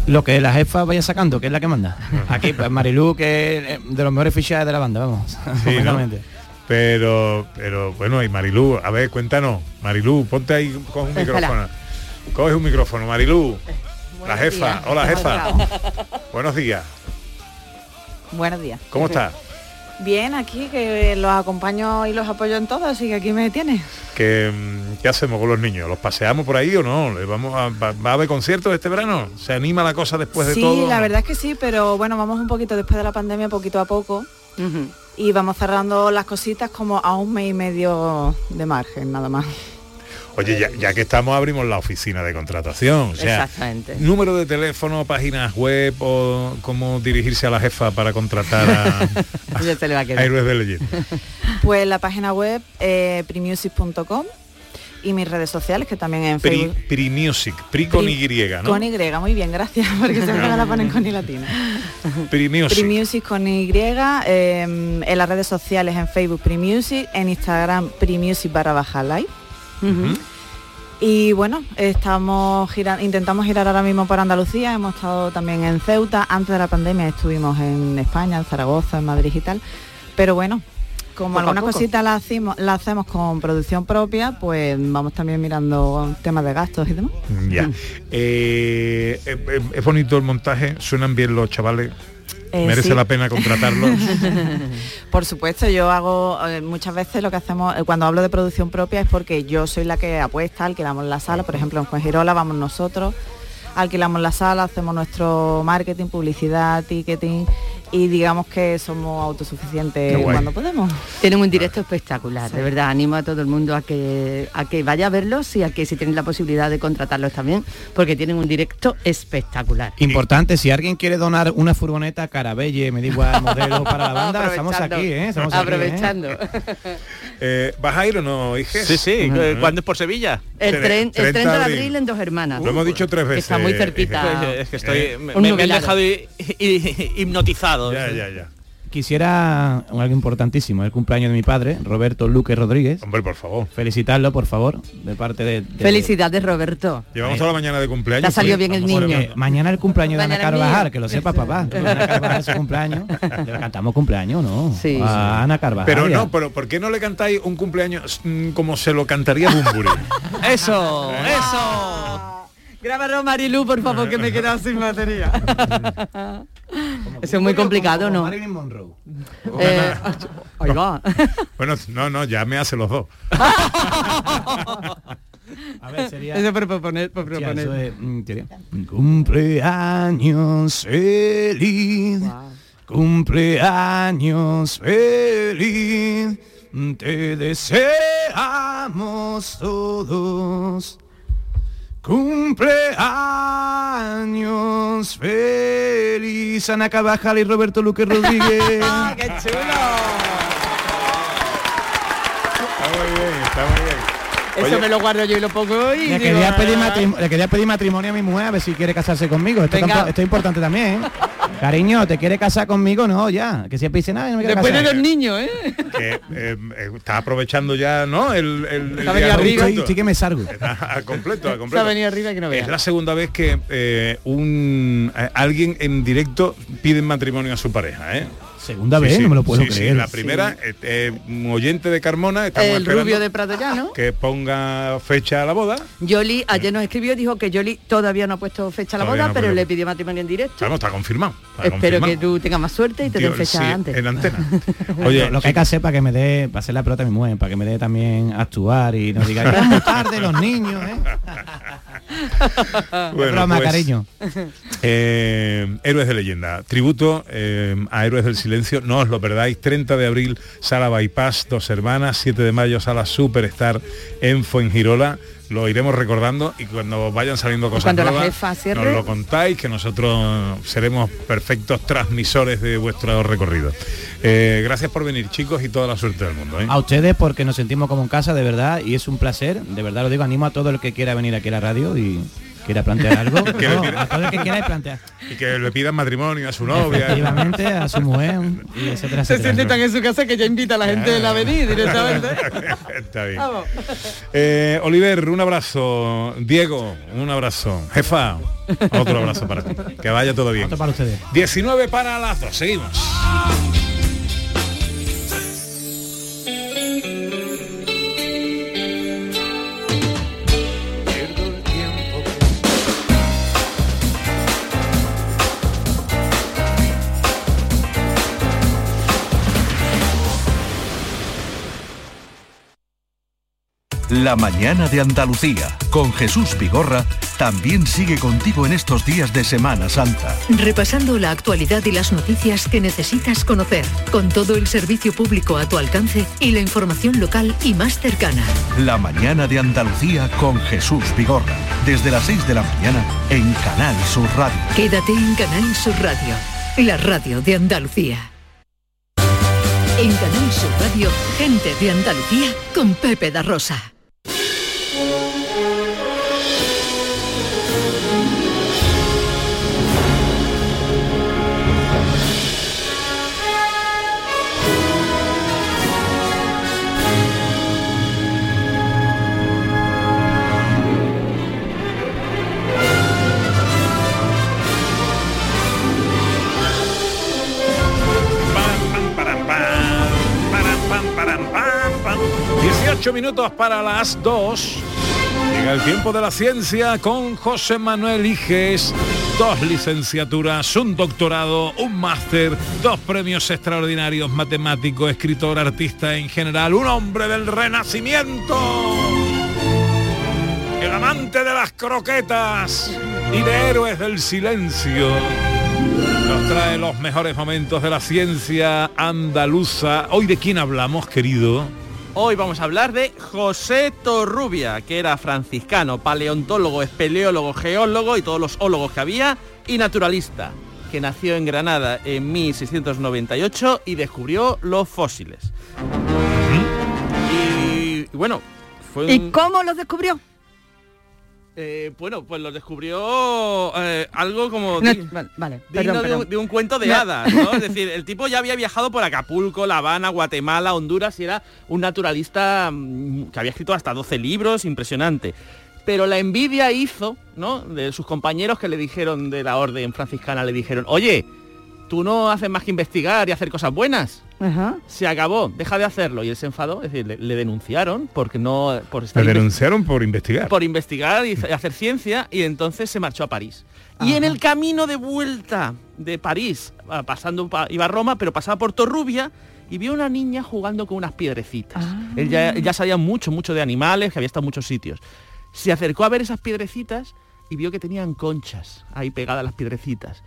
Lo que la jefa vaya sacando, que es la que manda. Aquí, pues Marilú, que es de los mejores fichajes de la banda, vamos. Sí. Pero, pero bueno, y Marilú, a ver, cuéntanos. Marilú, ponte ahí, coge un micrófono. Coge un micrófono, Marilú. La jefa. días. Hola, jefa. Buenos días. Buenos días. ¿Cómo estás? Bien, aquí que los acompaño y los apoyo en todo, así que aquí me tienes. ¿Qué, ¿Qué hacemos con los niños? ¿Los paseamos por ahí o no? ¿Le vamos a, va, va a haber conciertos este verano? ¿Se anima la cosa después de sí, todo? la verdad es que sí, pero bueno, vamos un poquito después de la pandemia, poquito a poco. Y vamos cerrando las cositas como a un mes y medio de margen, nada más. Oye, ya, ya que estamos, abrimos la oficina de contratación. O sea, Exactamente. número de teléfono, páginas web o cómo dirigirse a la jefa para contratar a, Ya se le va a a quedar. Héroes de Leyenda. Pues la página web eh, primusic.com y mis redes sociales, que también en Pri, Facebook. Pri Music, Pri con Pri- Y, ¿no? Con Y, muy bien, gracias, porque siempre me la ponen con Y latina. Pri Music. Primusic con Y, eh, en las redes sociales en Facebook Primusic, en Instagram Primusic barra baja live. Y bueno, estamos gira- intentamos girar ahora mismo por Andalucía, hemos estado también en Ceuta, antes de la pandemia estuvimos en España, en Zaragoza, en Madrid y tal. Pero bueno, como Poco algunas cositas las hacemos, las hacemos con producción propia, pues vamos también mirando temas de gastos y demás. Ya. Eh, eh, eh, es bonito el montaje, suenan bien los chavales. Eh, Merece sí. la pena contratarlos. Por supuesto, yo hago eh, muchas veces lo que hacemos, eh, cuando hablo de producción propia es porque yo soy la que apuesta, alquilamos la sala, por ejemplo en Fuengirola vamos nosotros, alquilamos la sala, hacemos nuestro marketing, publicidad, ticketing y digamos que somos autosuficientes cuando podemos. Tienen un directo espectacular, de verdad. Animo a todo el mundo a que a que vaya a verlos y a que si tienen la posibilidad de contratarlos también, porque tienen un directo espectacular. Importante, si alguien quiere donar una furgoneta, carabelle, me da igual modelo para la banda, estamos aquí, ¿eh? Estamos aquí, ¿eh? Aprovechando. Eh, ¿Vas a ir o no, Iges? Sí, sí, eh, ¿cuándo es por Sevilla? El, Tre- tren- el 30 30 de abril abril. en Dos Hermanas. Lo hemos dicho tres veces. Está muy cerquita. Es que estoy, Eh, me, han dejado hi- Ya, ya, ya. quisiera algo importantísimo, el cumpleaños de mi padre, Roberto Luque Rodríguez. Hombre, por favor. Felicitarlo, por favor, de parte de... de- Felicidades, Roberto. Llevamos toda la mañana de cumpleaños. Te ha salido oye, bien el a- niño. Eh, mañana el cumpleaños de Ana Carvajal, mío. que lo sepa papá. Ana Carvajal su cumpleaños. Le cantamos cumpleaños, ¿no? Sí. A Ana Carvajal. Pero no, pero ¿por qué no le cantáis un cumpleaños mm, como se lo cantaría Bumburi? Eso, eso. Grábalo Marilu, por favor, que me he quedado sin batería. Eso es muy complicado, ¿no? Marilyn Monroe. Eh, ahí va. bueno, no, no, ya me hace los dos. A ver, sería... Eso por proponer, por proponer. eso es, mm, sería, Cumpleaños feliz, cumpleaños feliz, te deseamos todos. Cumpleaños feliz, Ana Carvajal y Roberto Luque Rodríguez. Ah, ¡Qué chulo! Está muy bien, está muy bien. Eso Oye, me lo guardo yo y lo pongo y Le digo, quería, pedir le quería pedir matrimonio a mi mujer a ver si quiere casarse conmigo. Esto, tampoco- esto es importante también. ¿eh? Cariño, ¿te quiere casar conmigo? No, ya. Que siempre dice nada, no me quiero Después de casar. dos niños, ¿eh? que eh, eh, está aprovechando ya, ¿no? El, el, el Está día arriba. que me salgo. Está a completo, a ha completo. venido arriba que no Es veas. la segunda vez que eh, un eh, alguien en directo pide matrimonio a su pareja, ¿eh? Segunda Sí, vez, sí, no me lo puedo sí, sí, creer. la primera, eh, eh, un oyente de Carmona, estamos El rubio de Prado Llano. que ponga fecha a la boda. Yoli ayer nos escribió, dijo que Yoli todavía no ha puesto fecha a la Todavía boda, no pero le pidió matrimonio en directo. Vamos, está confirmado. está Espero que tú tengas más suerte y te den fecha sí, antes. En antena. Oye, lo que hay que hacer para que me dé, para hacer la pelota a mi mujer, para que me dé también actuar y no diga, "Ya es muy tarde los niños, ¿eh? Bueno, Broma, pues, cariño. Eh, Héroes de leyenda, tributo eh, a Héroes del Silencio, no os lo perdáis, 30 de abril, Sala Bypass, Dos Hermanas, 7 de mayo, Sala Superstar en Fuengirola, lo iremos recordando y cuando vayan saliendo cosas Cuando la nuevas, jefa cierre. nos lo contáis, que nosotros seremos perfectos transmisores de vuestro recorrido. Eh, gracias por venir chicos y toda la suerte del mundo. ¿eh? A ustedes porque nos sentimos como en casa, de verdad, y es un placer, de verdad lo digo, animo a todo el que quiera venir aquí a la radio y quiera plantear algo. Que No, a todo el que quiera plantear. Y que le pidan matrimonio a su novia. Efectivamente, a su mujer, y etcétera, Se siente tan en su casa que ya invita a la gente de la avenida directamente. Está bien. Vamos. Eh, Oliver, un abrazo. Diego, un abrazo. Jefa, otro abrazo para ti. Que vaya todo bien. Otro para ustedes. 19 para las 2. Seguimos. La mañana de Andalucía con Jesús Vigorra también sigue contigo en estos días de Semana Santa. Repasando la actualidad y las noticias que necesitas conocer, con todo el servicio público a tu alcance y la información local y más cercana. La mañana de Andalucía con Jesús Vigorra. Desde las 6 de la mañana en Canal Sur Radio. Quédate en Canal Sur Radio, la radio de Andalucía. En Canal Sur Radio, gente de Andalucía con Pepe da Rosa. 18 minutos para las 2. Llega el tiempo de la ciencia con José Manuel Iges. Dos licenciaturas, un doctorado, un máster, dos premios extraordinarios, matemático, escritor, artista en general, un hombre del renacimiento. El amante de las croquetas y de héroes del silencio. Nos trae los mejores momentos de la ciencia andaluza. Hoy de quién hablamos, querido. Hoy vamos a hablar de José Torrubia, que era franciscano, paleontólogo, espeleólogo, geólogo y todos los ólogos que había, y naturalista, que nació en Granada en 1698 y descubrió los fósiles. Y, y bueno, fue un... ¿Y cómo los descubrió? Eh, bueno, pues lo descubrió eh, algo como No, di- vale, vale, digno perdón, de, un, de un cuento de No. hadas, ¿no? Es decir, el tipo ya había viajado por Acapulco, La Habana, Guatemala, Honduras y era un naturalista mm, que había escrito hasta 12 libros, impresionante. Pero la envidia hizo, ¿no? De sus compañeros que le dijeron de la orden franciscana, le dijeron, oye, tú no haces más que investigar y hacer cosas buenas. Ajá. Se acabó, deja de hacerlo. Y él se enfadó, es decir, le, le denunciaron porque no... Por estar Le denunciaron por investigar. por investigar y hacer ciencia y entonces se marchó a París. Y en el camino de vuelta de París, ah, pasando pa- iba a Roma, pero pasaba por Torrubia y vio una niña jugando con unas piedrecitas. Él, ya, él ya sabía mucho, mucho de animales, que había estado en muchos sitios. Se acercó a ver esas piedrecitas y vio que tenían conchas ahí pegadas las piedrecitas.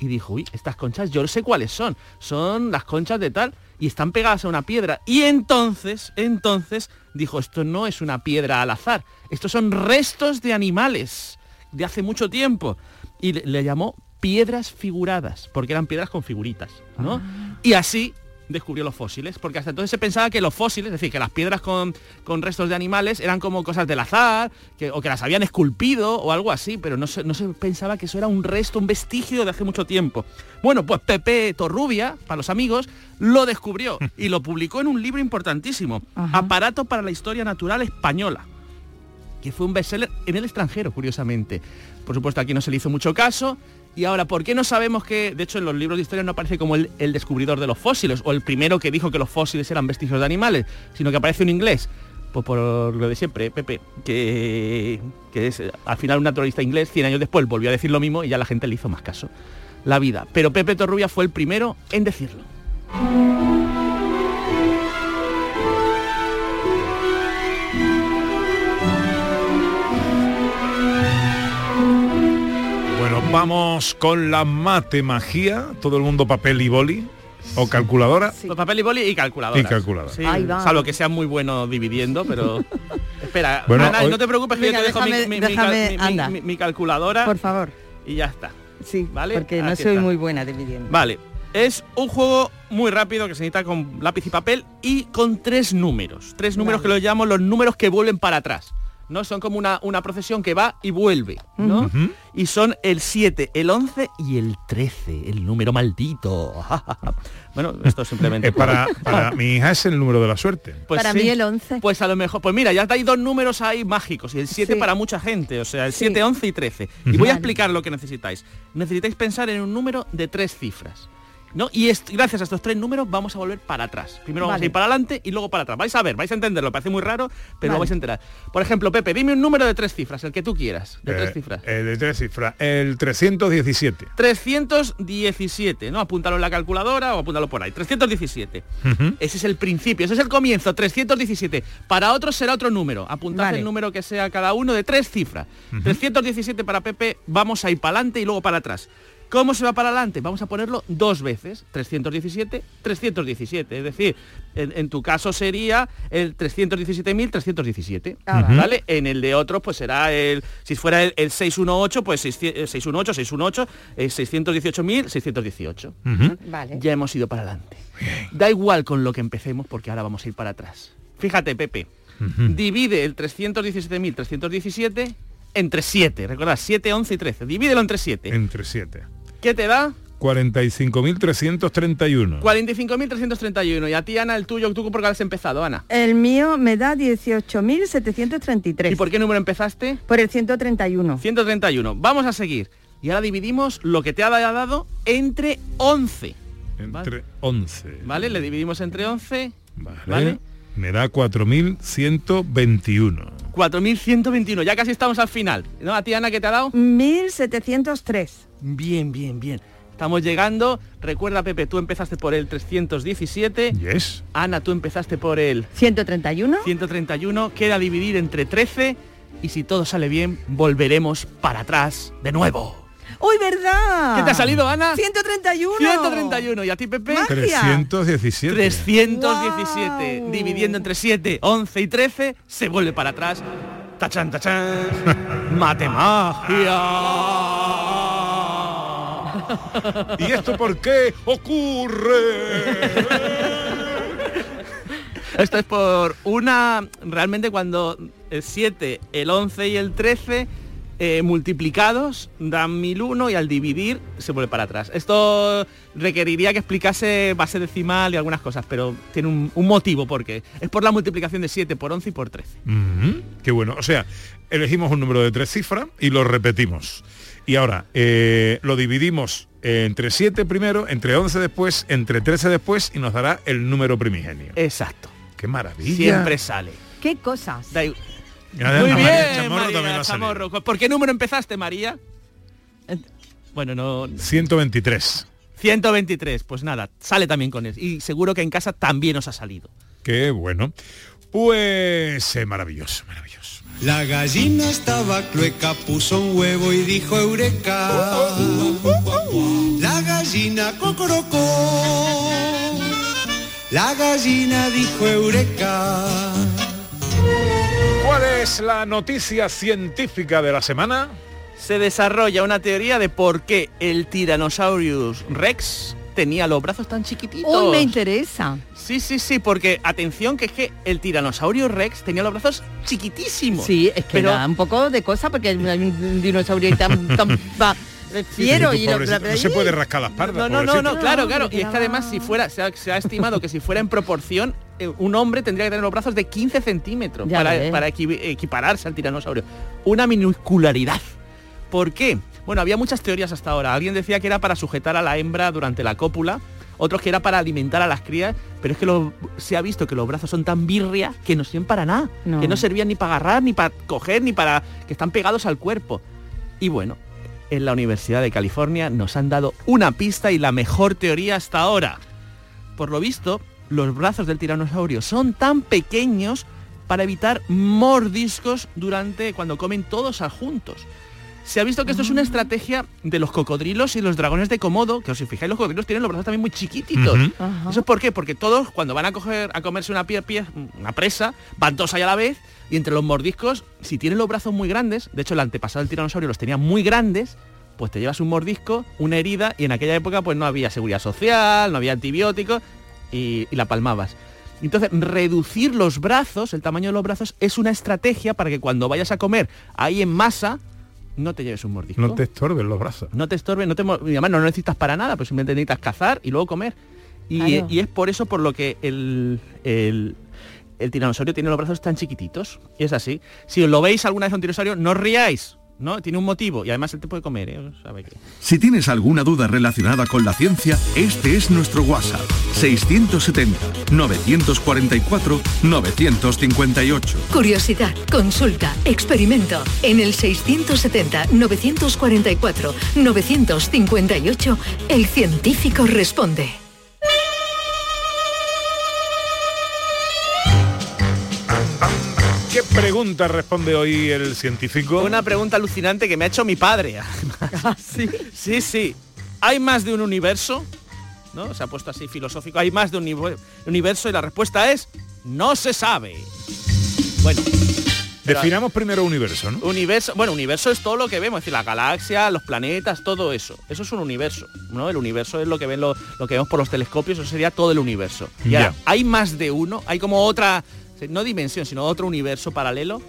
Y dijo, uy, estas conchas yo sé cuáles son. Son las conchas de tal y están pegadas a una piedra. Y entonces, entonces, dijo, esto no es una piedra al azar. Estos son restos de animales de hace mucho tiempo. Y le, le llamó piedras figuradas, porque eran piedras con figuritas, ¿no? Y así descubrió los fósiles, porque hasta entonces se pensaba que los fósiles, es decir, que las piedras con, con restos de animales eran como cosas del azar, que, o que las habían esculpido o algo así, pero no se, no se pensaba que eso era un resto, un vestigio de hace mucho tiempo. Bueno, pues Pepe Torrubia, para los amigos, lo descubrió y lo publicó en un libro importantísimo, Aparato para la Historia Natural Española que fue un bestseller en el extranjero, curiosamente. Por supuesto, aquí no se le hizo mucho caso. Y ahora, ¿por qué no sabemos que, de hecho, en los libros de historia no aparece como el, descubridor de los fósiles o el primero que dijo que los fósiles eran vestigios de animales, sino que aparece un inglés? Pues por lo de siempre, Pepe, que, que es eh, al final un naturalista inglés, 100 años después volvió a decir lo mismo y ya la gente le hizo más caso. La vida. Pero Pepe Torrubia fue el primero en decirlo. Vamos con la matemagia. Todo el mundo papel y boli. O calculadora. Pues papel y boli y calculadora. Y calculadora. Sí, salvo que sean muy buenos dividiendo, pero... Espera, Bueno, Ana, hoy- no te preocupes que Venga, yo te dejo mi- déjame- mi, mi cal- déjame, mi- mi- anda. mi- mi calculadora Por favor. y ya está. Sí, ¿Vale? porque no Aquí soy está. muy buena dividiendo. Vale, es un juego muy rápido que se necesita con lápiz y papel y con tres números. Tres números Vale. que los llamo los números que vuelven para atrás. ¿No? Son como una, una procesión que va y vuelve, ¿no? Ujú. Y son el 7, el 11 y el 13, el número maldito. bueno, esto simplemente... Eh, para, para mi hija es el número de la suerte. Pues Para sí. mí el 11. Pues a lo mejor, pues mira, ya hay dos números ahí mágicos y el 7 Sí. para mucha gente, o sea, el Sí. 7, 11 y 13. Y Ujú. voy a explicar lo que necesitáis. Necesitáis pensar en un número de tres cifras. ¿No? Y est- gracias a estos tres números vamos a volver para atrás. Primero vamos a ir para adelante y luego para atrás. Vais a ver, vais a entenderlo, parece muy raro, pero lo Vale. vais a enterar. Por ejemplo, Pepe, dime un número de tres cifras, el que tú quieras, de tres Eh, cifras. eh, de tres cifras. El 317. 317, ¿no? Apúntalo en la calculadora o apúntalo por ahí. 317. Ujú. Ese es el principio, ese es el comienzo, 317. Para otros será otro número. Apuntad Vale. el número que sea cada uno de tres cifras. 317 para Pepe, vamos a ir para adelante y luego para atrás. ¿Cómo se va para adelante? Vamos a ponerlo dos veces. 317, 317. Es decir, en, en tu caso sería el 317.317. Ah, vale. ¿Vale? En el de otros, pues será el... Si fuera el, el 618, pues 600, eh, 618, 618, eh, 618.618. Ujú. Vale. Ya hemos ido para adelante. Da igual con lo que empecemos porque ahora vamos a ir para atrás. Fíjate, Pepe. Divide el 317.317 entre 7. Recordad, 7, 11 y 13. Divídelo entre 7. Entre 7. ¿Qué te da? 45.331. 45.331. Y a ti, Ana, el tuyo, tú por qué has empezado, Ana. El mío me da 18.733. ¿Y por qué número empezaste? Por el 131. 131. Vamos a seguir. Y ahora dividimos lo que te ha dado entre 11. Entre 11. ¿Vale? Le dividimos entre 11. Vale. ¿Vale? Me da 4.121. 4.121. Ya casi estamos al final. ¿No? ¿A ti, Ana, qué te ha dado? 1703. Bien, bien, bien. Estamos llegando. Recuerda, Pepe, tú empezaste por el 317. Yes. Ana, tú empezaste por el 131. 131. Queda dividir entre 13. Y si todo sale bien, volveremos para atrás de nuevo. ¡Uy, verdad! ¿Qué te ha salido, Ana? 131. 131. ¿Y a ti, Pepe? Magia. 317. 317. Guau. Dividiendo entre 7, 11 y 13, se vuelve para atrás. Tachan, tachan. Matemagia. ¿Y esto por qué ocurre? Esto es por una... Realmente cuando el 7, el 11 y el 13 eh, multiplicados dan 1001 y al dividir se vuelve para atrás. Esto requeriría que explicase base decimal y algunas cosas, pero tiene un, un motivo porque es por la multiplicación de 7 por 11 y por 13. Ujú, Qué bueno. O sea, elegimos un número de tres cifras y lo repetimos. Y ahora, eh, lo dividimos entre 7 primero, entre 11 después, entre 13 después y nos dará el número primigenio. Exacto. Qué maravilla. Siempre sale. ¿Qué cosas? Da Muy bien, María Chamorro María también lo ha salido. Chamorro. ¿Por qué número empezaste, María? Bueno, no... 123. 123, pues nada, sale también con él. Y seguro que en casa también os ha salido. Qué bueno. Pues eh, maravilloso, maravilloso. La gallina estaba clueca, puso un huevo y dijo eureka. La gallina cocorocó. La gallina dijo eureka. ¿Cuál es la noticia científica de la semana? Se desarrolla una teoría de por qué el Tyrannosaurus Rex tenía los brazos tan chiquititos. Hoy me interesa. Sí, sí, sí, porque atención que es que el tiranosaurio Rex tenía los brazos chiquitísimos. Sí, es que Pero- da un poco de cosa porque hay un dinosaurio tan, tan va, fiero Sí, y lo- no se puede rascar las pardas. No, no, no, no, claro, claro. Y es que además si fuera, se ha, se ha estimado que si fuera en proporción, un hombre tendría que tener los brazos de 15 centímetros Ya para, ves. para equi- equipararse al tiranosaurio. Una minuscularidad. ¿Por qué? Bueno, había muchas teorías hasta ahora. Alguien decía que era para sujetar a la hembra durante la cópula, otros que era para alimentar a las crías, pero es que lo- se ha visto que los brazos son tan birria que no sirven para nada, No. que no servían ni para agarrar, ni para coger, ni para... que están pegados al cuerpo. Y bueno, en la Universidad de California nos han dado una pista y la mejor teoría hasta ahora. Por lo visto, los brazos del tiranosaurio son tan pequeños para evitar mordiscos durante cuando comen todos juntos. Se ha visto que esto es una estrategia de los cocodrilos y los dragones de Komodo, que os si fijáis los cocodrilos tienen los brazos también muy chiquititos. ¿Eso es por qué? Porque todos cuando van a coger a comerse una pie, pie- una presa, van todos ahí a la vez y entre los mordiscos, si tienen los brazos muy grandes, de hecho el antepasado del tiranosaurio los tenía muy grandes, pues te llevas un mordisco, una herida y en aquella época pues no había seguridad social, no había antibióticos y, y la palmabas. Entonces, reducir los brazos, el tamaño de los brazos, es una estrategia para que cuando vayas a comer ahí en masa, no te lleves un mordisco. No te estorben los brazos. No te estorbe, no te, mo- y además no lo necesitas para nada, pues simplemente necesitas cazar y luego comer. Y, Claro. y es por eso por lo que el, el, el tiranosaurio tiene los brazos tan chiquititos. Y es así. Si lo veis alguna vez a un tiranosaurio, no os riáis. ¿No? Tiene un motivo y además él te puede comer, ¿eh? Sabe Si tienes alguna duda relacionada con la ciencia, este es nuestro WhatsApp. 670-944-958. Curiosidad, consulta, experimento. En el 670-944-958, el científico responde. Pregunta responde hoy el científico? Una pregunta alucinante que me ha hecho mi padre. ¿Sí? sí, sí. ¿Hay más de un universo? ¿No? Se ha puesto así filosófico. ¿Hay más de un nive- universo? Y la respuesta es, no se sabe. Bueno. pero- Definamos primero universo, ¿no? Universo, bueno, universo es todo lo que vemos, es decir, la galaxia, los planetas, todo eso. Eso es un universo, ¿no? El universo es lo que ven lo, lo que vemos por los telescopios, eso sería todo el universo. Y Ya. ahora, hay más de uno, hay como otra, no dimensión, sino otro universo paralelo.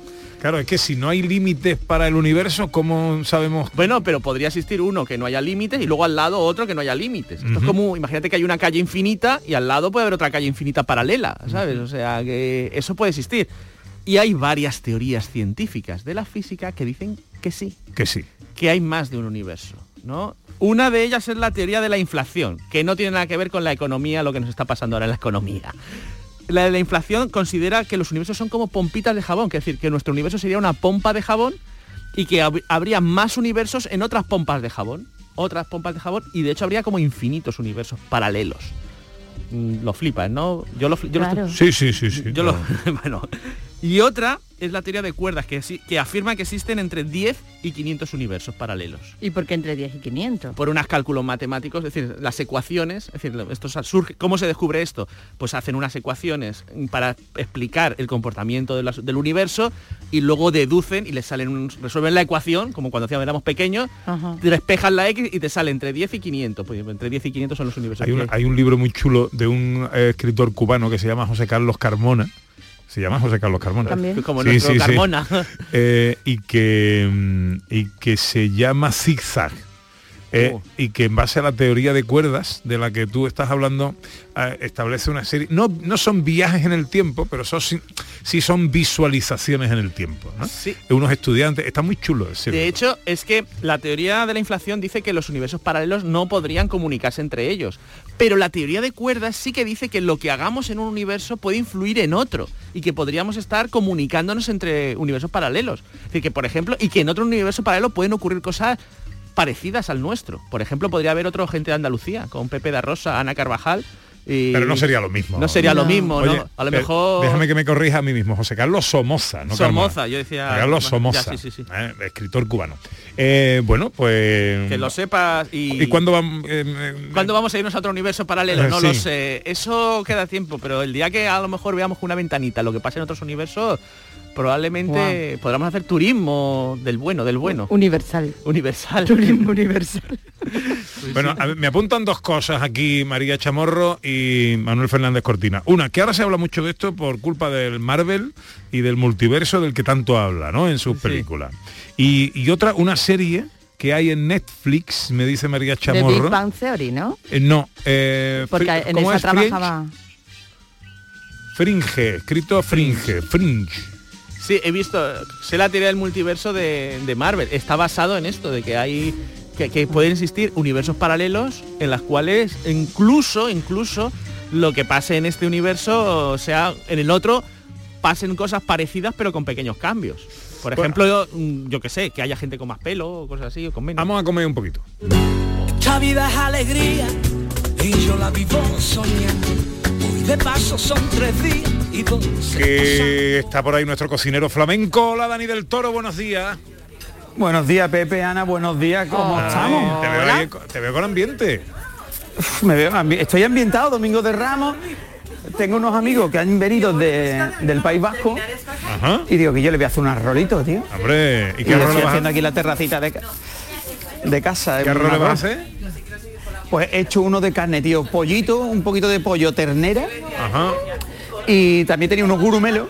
Claro, es que si no hay límites para el universo, ¿cómo sabemos? Bueno, pero podría existir uno que no haya límites y luego al lado otro que no haya límites. Esto es como, imagínate que hay una calle infinita y al lado puede haber otra calle infinita paralela, ¿sabes? O sea, que eso puede existir. Y hay varias teorías científicas de la física que dicen que sí, Que sí. que hay más de un universo, ¿no? Una de ellas es la teoría de la inflación, que no tiene nada que ver con la economía, lo que nos está pasando ahora en la economía. La de la inflación considera que los universos son como pompitas de jabón, que es decir, que nuestro universo sería una pompa de jabón y que hab- habría más universos en otras pompas de jabón, otras pompas de jabón, y de hecho habría como infinitos universos paralelos. Mm, Lo flipas, ¿no? Yo lo, yo lo estoy- Sí, sí, sí, sí. yo lo- bueno. Y otra es la teoría de cuerdas, que, afirma que existen entre 10 y 500 universos paralelos. ¿Y por qué entre 10 y 500? Por unos cálculos matemáticos, es decir, las ecuaciones, es decir, esto surge, ¿cómo se descubre esto? Pues hacen unas ecuaciones para explicar el comportamiento de las- del universo y luego deducen y les salen un- resuelven la ecuación, como cuando hacíamos éramos pequeños, Ajá. despejan la X y te sale entre 10 y 500. Pues entre 10 y 500 son los universos. Hay, hay un libro muy chulo de un eh, escritor cubano que se llama José Carlos Carmona Se llama José Carlos Carmona. También. Como nuestro Carmona. Eh, y, que, mm, y que se llama Zigzag. Eh, y que en base a la teoría de cuerdas de la que tú estás hablando eh, establece una serie no no son viajes en el tiempo pero son sí, sí son visualizaciones en el tiempo ¿no? Sí. unos estudiantes está muy chulo ese De hecho, es que la teoría de la inflación dice que los universos paralelos no podrían comunicarse entre ellos. Pero la teoría de cuerdas sí que dice que lo que hagamos en un universo puede influir en otro y que podríamos estar comunicándonos entre universos paralelos. Es decir, que por ejemplo, y que en otro universo paralelo pueden ocurrir cosas parecidas al nuestro. Por ejemplo, podría haber otro gente de Andalucía, con Pepe da Rosa, Ana Carvajal. y- pero no sería lo mismo No sería lo mismo, Oye, ¿no? A lo pe- mejor... déjame que me corrija a mí mismo José Carlos Somoza no Somoza, Carmona. yo decía- Carlos ya, Somoza sí, sí, sí. eh, escritor cubano Eh, bueno pues Que lo sepas y... y cuándo vamos eh, ¿Cuándo vamos a irnos a otro universo paralelo? Eh, No sí. lo sé. Eso queda tiempo, pero el día que a lo mejor veamos con una ventanita lo que pasa en otros universos, probablemente podamos hacer turismo del bueno, del bueno. Universal. Universal. Turismo universal. Bueno, a ver, me apuntan dos cosas aquí María Chamorro y Manuel Fernández Cortina. Una, que ahora se habla mucho de esto por culpa del Marvel y del multiverso del que tanto habla, ¿no? En sus películas. Y, y otra, una serie que hay en Netflix, me dice María Chamorro. Big Bang Theory, ¿no? Eh, no, eh, Porque en ¿cómo esa es? Trabajaba... Fringe, escrito Fringe, Fringe. Sí, he visto, sé la teoría del multiverso de, de Marvel. Está basado en esto, de que hay que, que pueden existir universos paralelos en las cuales incluso, incluso lo que pase en este universo, o sea, en el otro, pasen cosas parecidas pero con pequeños cambios. Por Bueno. ejemplo, yo, mm, yo que sé, que haya gente con más pelo o cosas así, o con menos. Vamos a comer un poquito. Esta vida es alegría y yo la vivo soñando. Hoy de paso son tres días. Que está por ahí nuestro cocinero flamenco. Hola Dani del Toro, buenos días. Buenos días, Pepe, Ana, buenos días, ¿cómo estamos? Te veo, ahí- te veo con ambiente. Uf, Me veo, ambi- estoy ambientado, Domingo de Ramos. Tengo unos amigos que han venido de- del País Vasco Ajá. y digo que yo le voy a hacer unos rolitos, tío. Hombre, ¿y Y qué le estoy haciendo aquí la terracita de, de casa. ¿Qué le vas a hacer? Pues he hecho uno de carne, tío. Pollito, un poquito de pollo ternera. Ajá. Y también tenía unos gurumelos.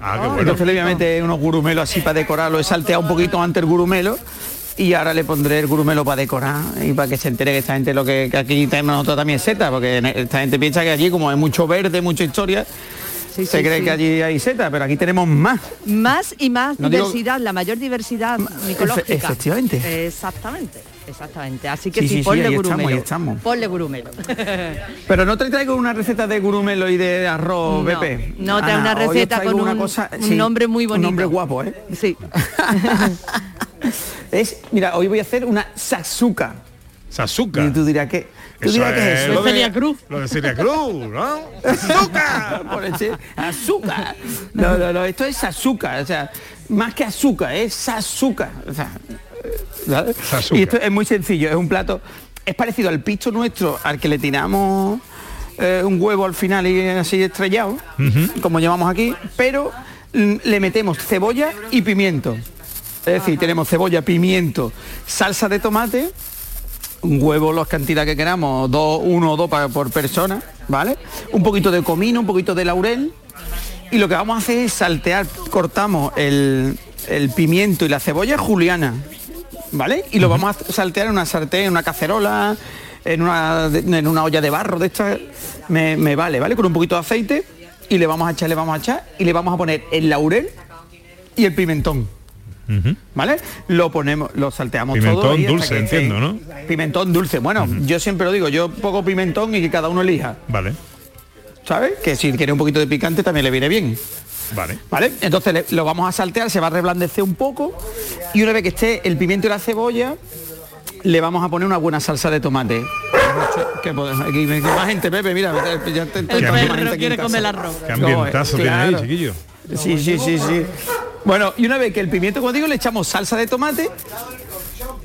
Ah, qué bueno. Entonces le voy a meter unos gurumelos así para decorarlo. He salteado un poquito antes el gurumelo. Y ahora le pondré el gurumelo para decorar y para que se entere que esta gente lo que, que aquí tenemos nosotros también es seta, porque esta gente piensa que allí como hay mucho verde, mucha historia, se sí, cree sí. que allí hay seta, pero aquí tenemos más. Más y más No digo- diversidad, la mayor diversidad micológica. efe- efectivamente. Exactamente, exactamente. Así que Sí, sí, sí, sí, ponle estamos, gurumelo. ahí estamos. Ponle gurumelo. Pero no te traigo una receta de gurumelo y de arroz, No, Pepe. no trae Ana, una receta con una un- cosa- un nombre muy Un bonito. nombre guapo, ¿eh? Sí. Es, mira, hoy voy a hacer una sasuka. Sasuka. Y tú dirás que tú Eso dirás que es es eso. lo de Celia Cruz. Lo de Celia Cruz, ¿no? ¡Azúcar! Por ese- azúcar. No, no, no, esto es azúcar, o sea, más que azúcar, es azúcar. O sea. Y esto es muy sencillo, es un plato, es parecido al pisto nuestro, al que le tiramos eh, un huevo al final y así estrellado, como llamamos aquí, pero le metemos cebolla y pimiento. Es decir, tenemos cebolla, pimiento, salsa de tomate, un huevo, las cantidades que queramos, dos, uno o dos para, por persona, ¿vale? Un poquito de comino, un poquito de laurel. Y lo que vamos a hacer es saltear, cortamos el, el pimiento y la cebolla juliana, ¿vale? Y lo vamos a saltear en una sartén, en una cacerola, en una, en una olla de barro de esta, me, me vale, ¿vale? Con un poquito de aceite y le vamos a echar, le vamos a echar y le vamos a poner el laurel y el pimentón. ¿Vale? Lo ponemos, lo salteamos todo. Pimentón ahí hasta dulce, que entiendo, ¿no? Pimentón dulce. Bueno, yo siempre lo digo, yo pongo pimentón y que cada uno elija. Vale, ¿Sabes? Que si quiere un poquito de picante también le viene bien. vale. ¿Vale? Entonces le- lo vamos a saltear, se va a reblandecer un poco y una vez que esté el pimiento y la cebolla, le vamos a poner una buena salsa de tomate. Que podemos- aquí me- que más gente, Pepe, mira, ya te- te- El más perro gente aquí quiere en casa. comer el arroz. Qué ambientazo No, tiene ahí, claro. chiquillo. Sí, sí, sí, sí. Bueno, y una vez que el pimiento, como digo, le echamos salsa de tomate,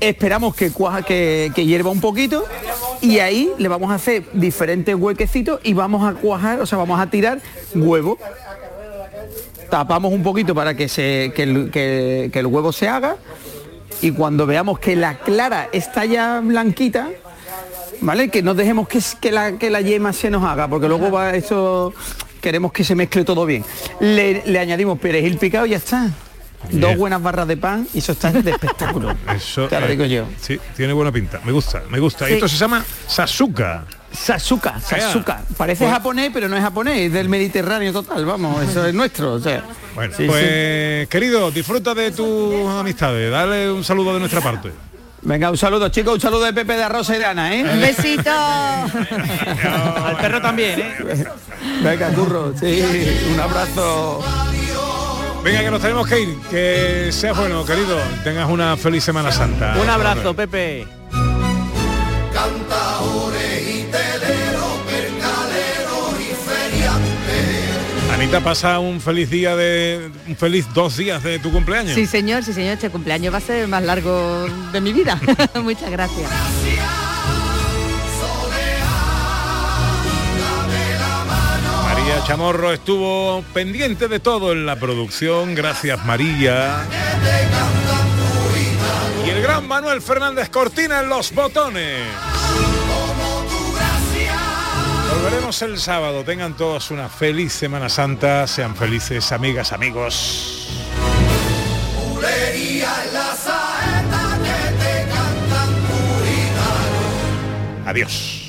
esperamos que cuaja, que, que hierva un poquito y ahí le vamos a hacer diferentes huequecitos y vamos a cuajar, o sea, vamos a tirar huevo. Tapamos un poquito para que, se, que, el, que- el huevo se haga y cuando veamos que la clara está ya blanquita, ¿vale? Que no dejemos que, que, la, que la yema se nos haga, porque luego va eso queremos que se mezcle todo bien. Le, le añadimos perejil picado y ya está. Dos buenas barras de pan y eso está de espectáculo. Eso, Te lo eh, digo yo. Sí, tiene buena pinta. Me gusta, me gusta. Sí. Esto se llama Sasuka. Sasuka, Sasuka. Parece Pues- japonés, pero no es japonés, es del Mediterráneo total, vamos, eso es nuestro. O sea. Bueno, Sí, pues querido, disfruta de tus amistades. Dale un saludo de nuestra parte. Venga, un saludo, chicos, un saludo de Pepe de Rosa y de Ana, ¿eh? Un besito. Al perro también, ¿eh? Venga, curro, sí, un abrazo. Venga, que nos tenemos que ir. Que seas bueno, querido. Tengas una feliz Semana Santa. Un abrazo, Pepe. Cantaores Anita, pasa un feliz día de. un feliz dos días de tu cumpleaños. Sí, señor, sí, señor, este cumpleaños va a ser el más largo de mi vida. Muchas gracias. María Chamorro estuvo pendiente de todo en la producción. Gracias, María. Y el gran Manuel Fernández Cortina en los botones. Volveremos el sábado. Tengan todos una feliz Semana Santa. Sean felices, amigas, amigos. Adiós.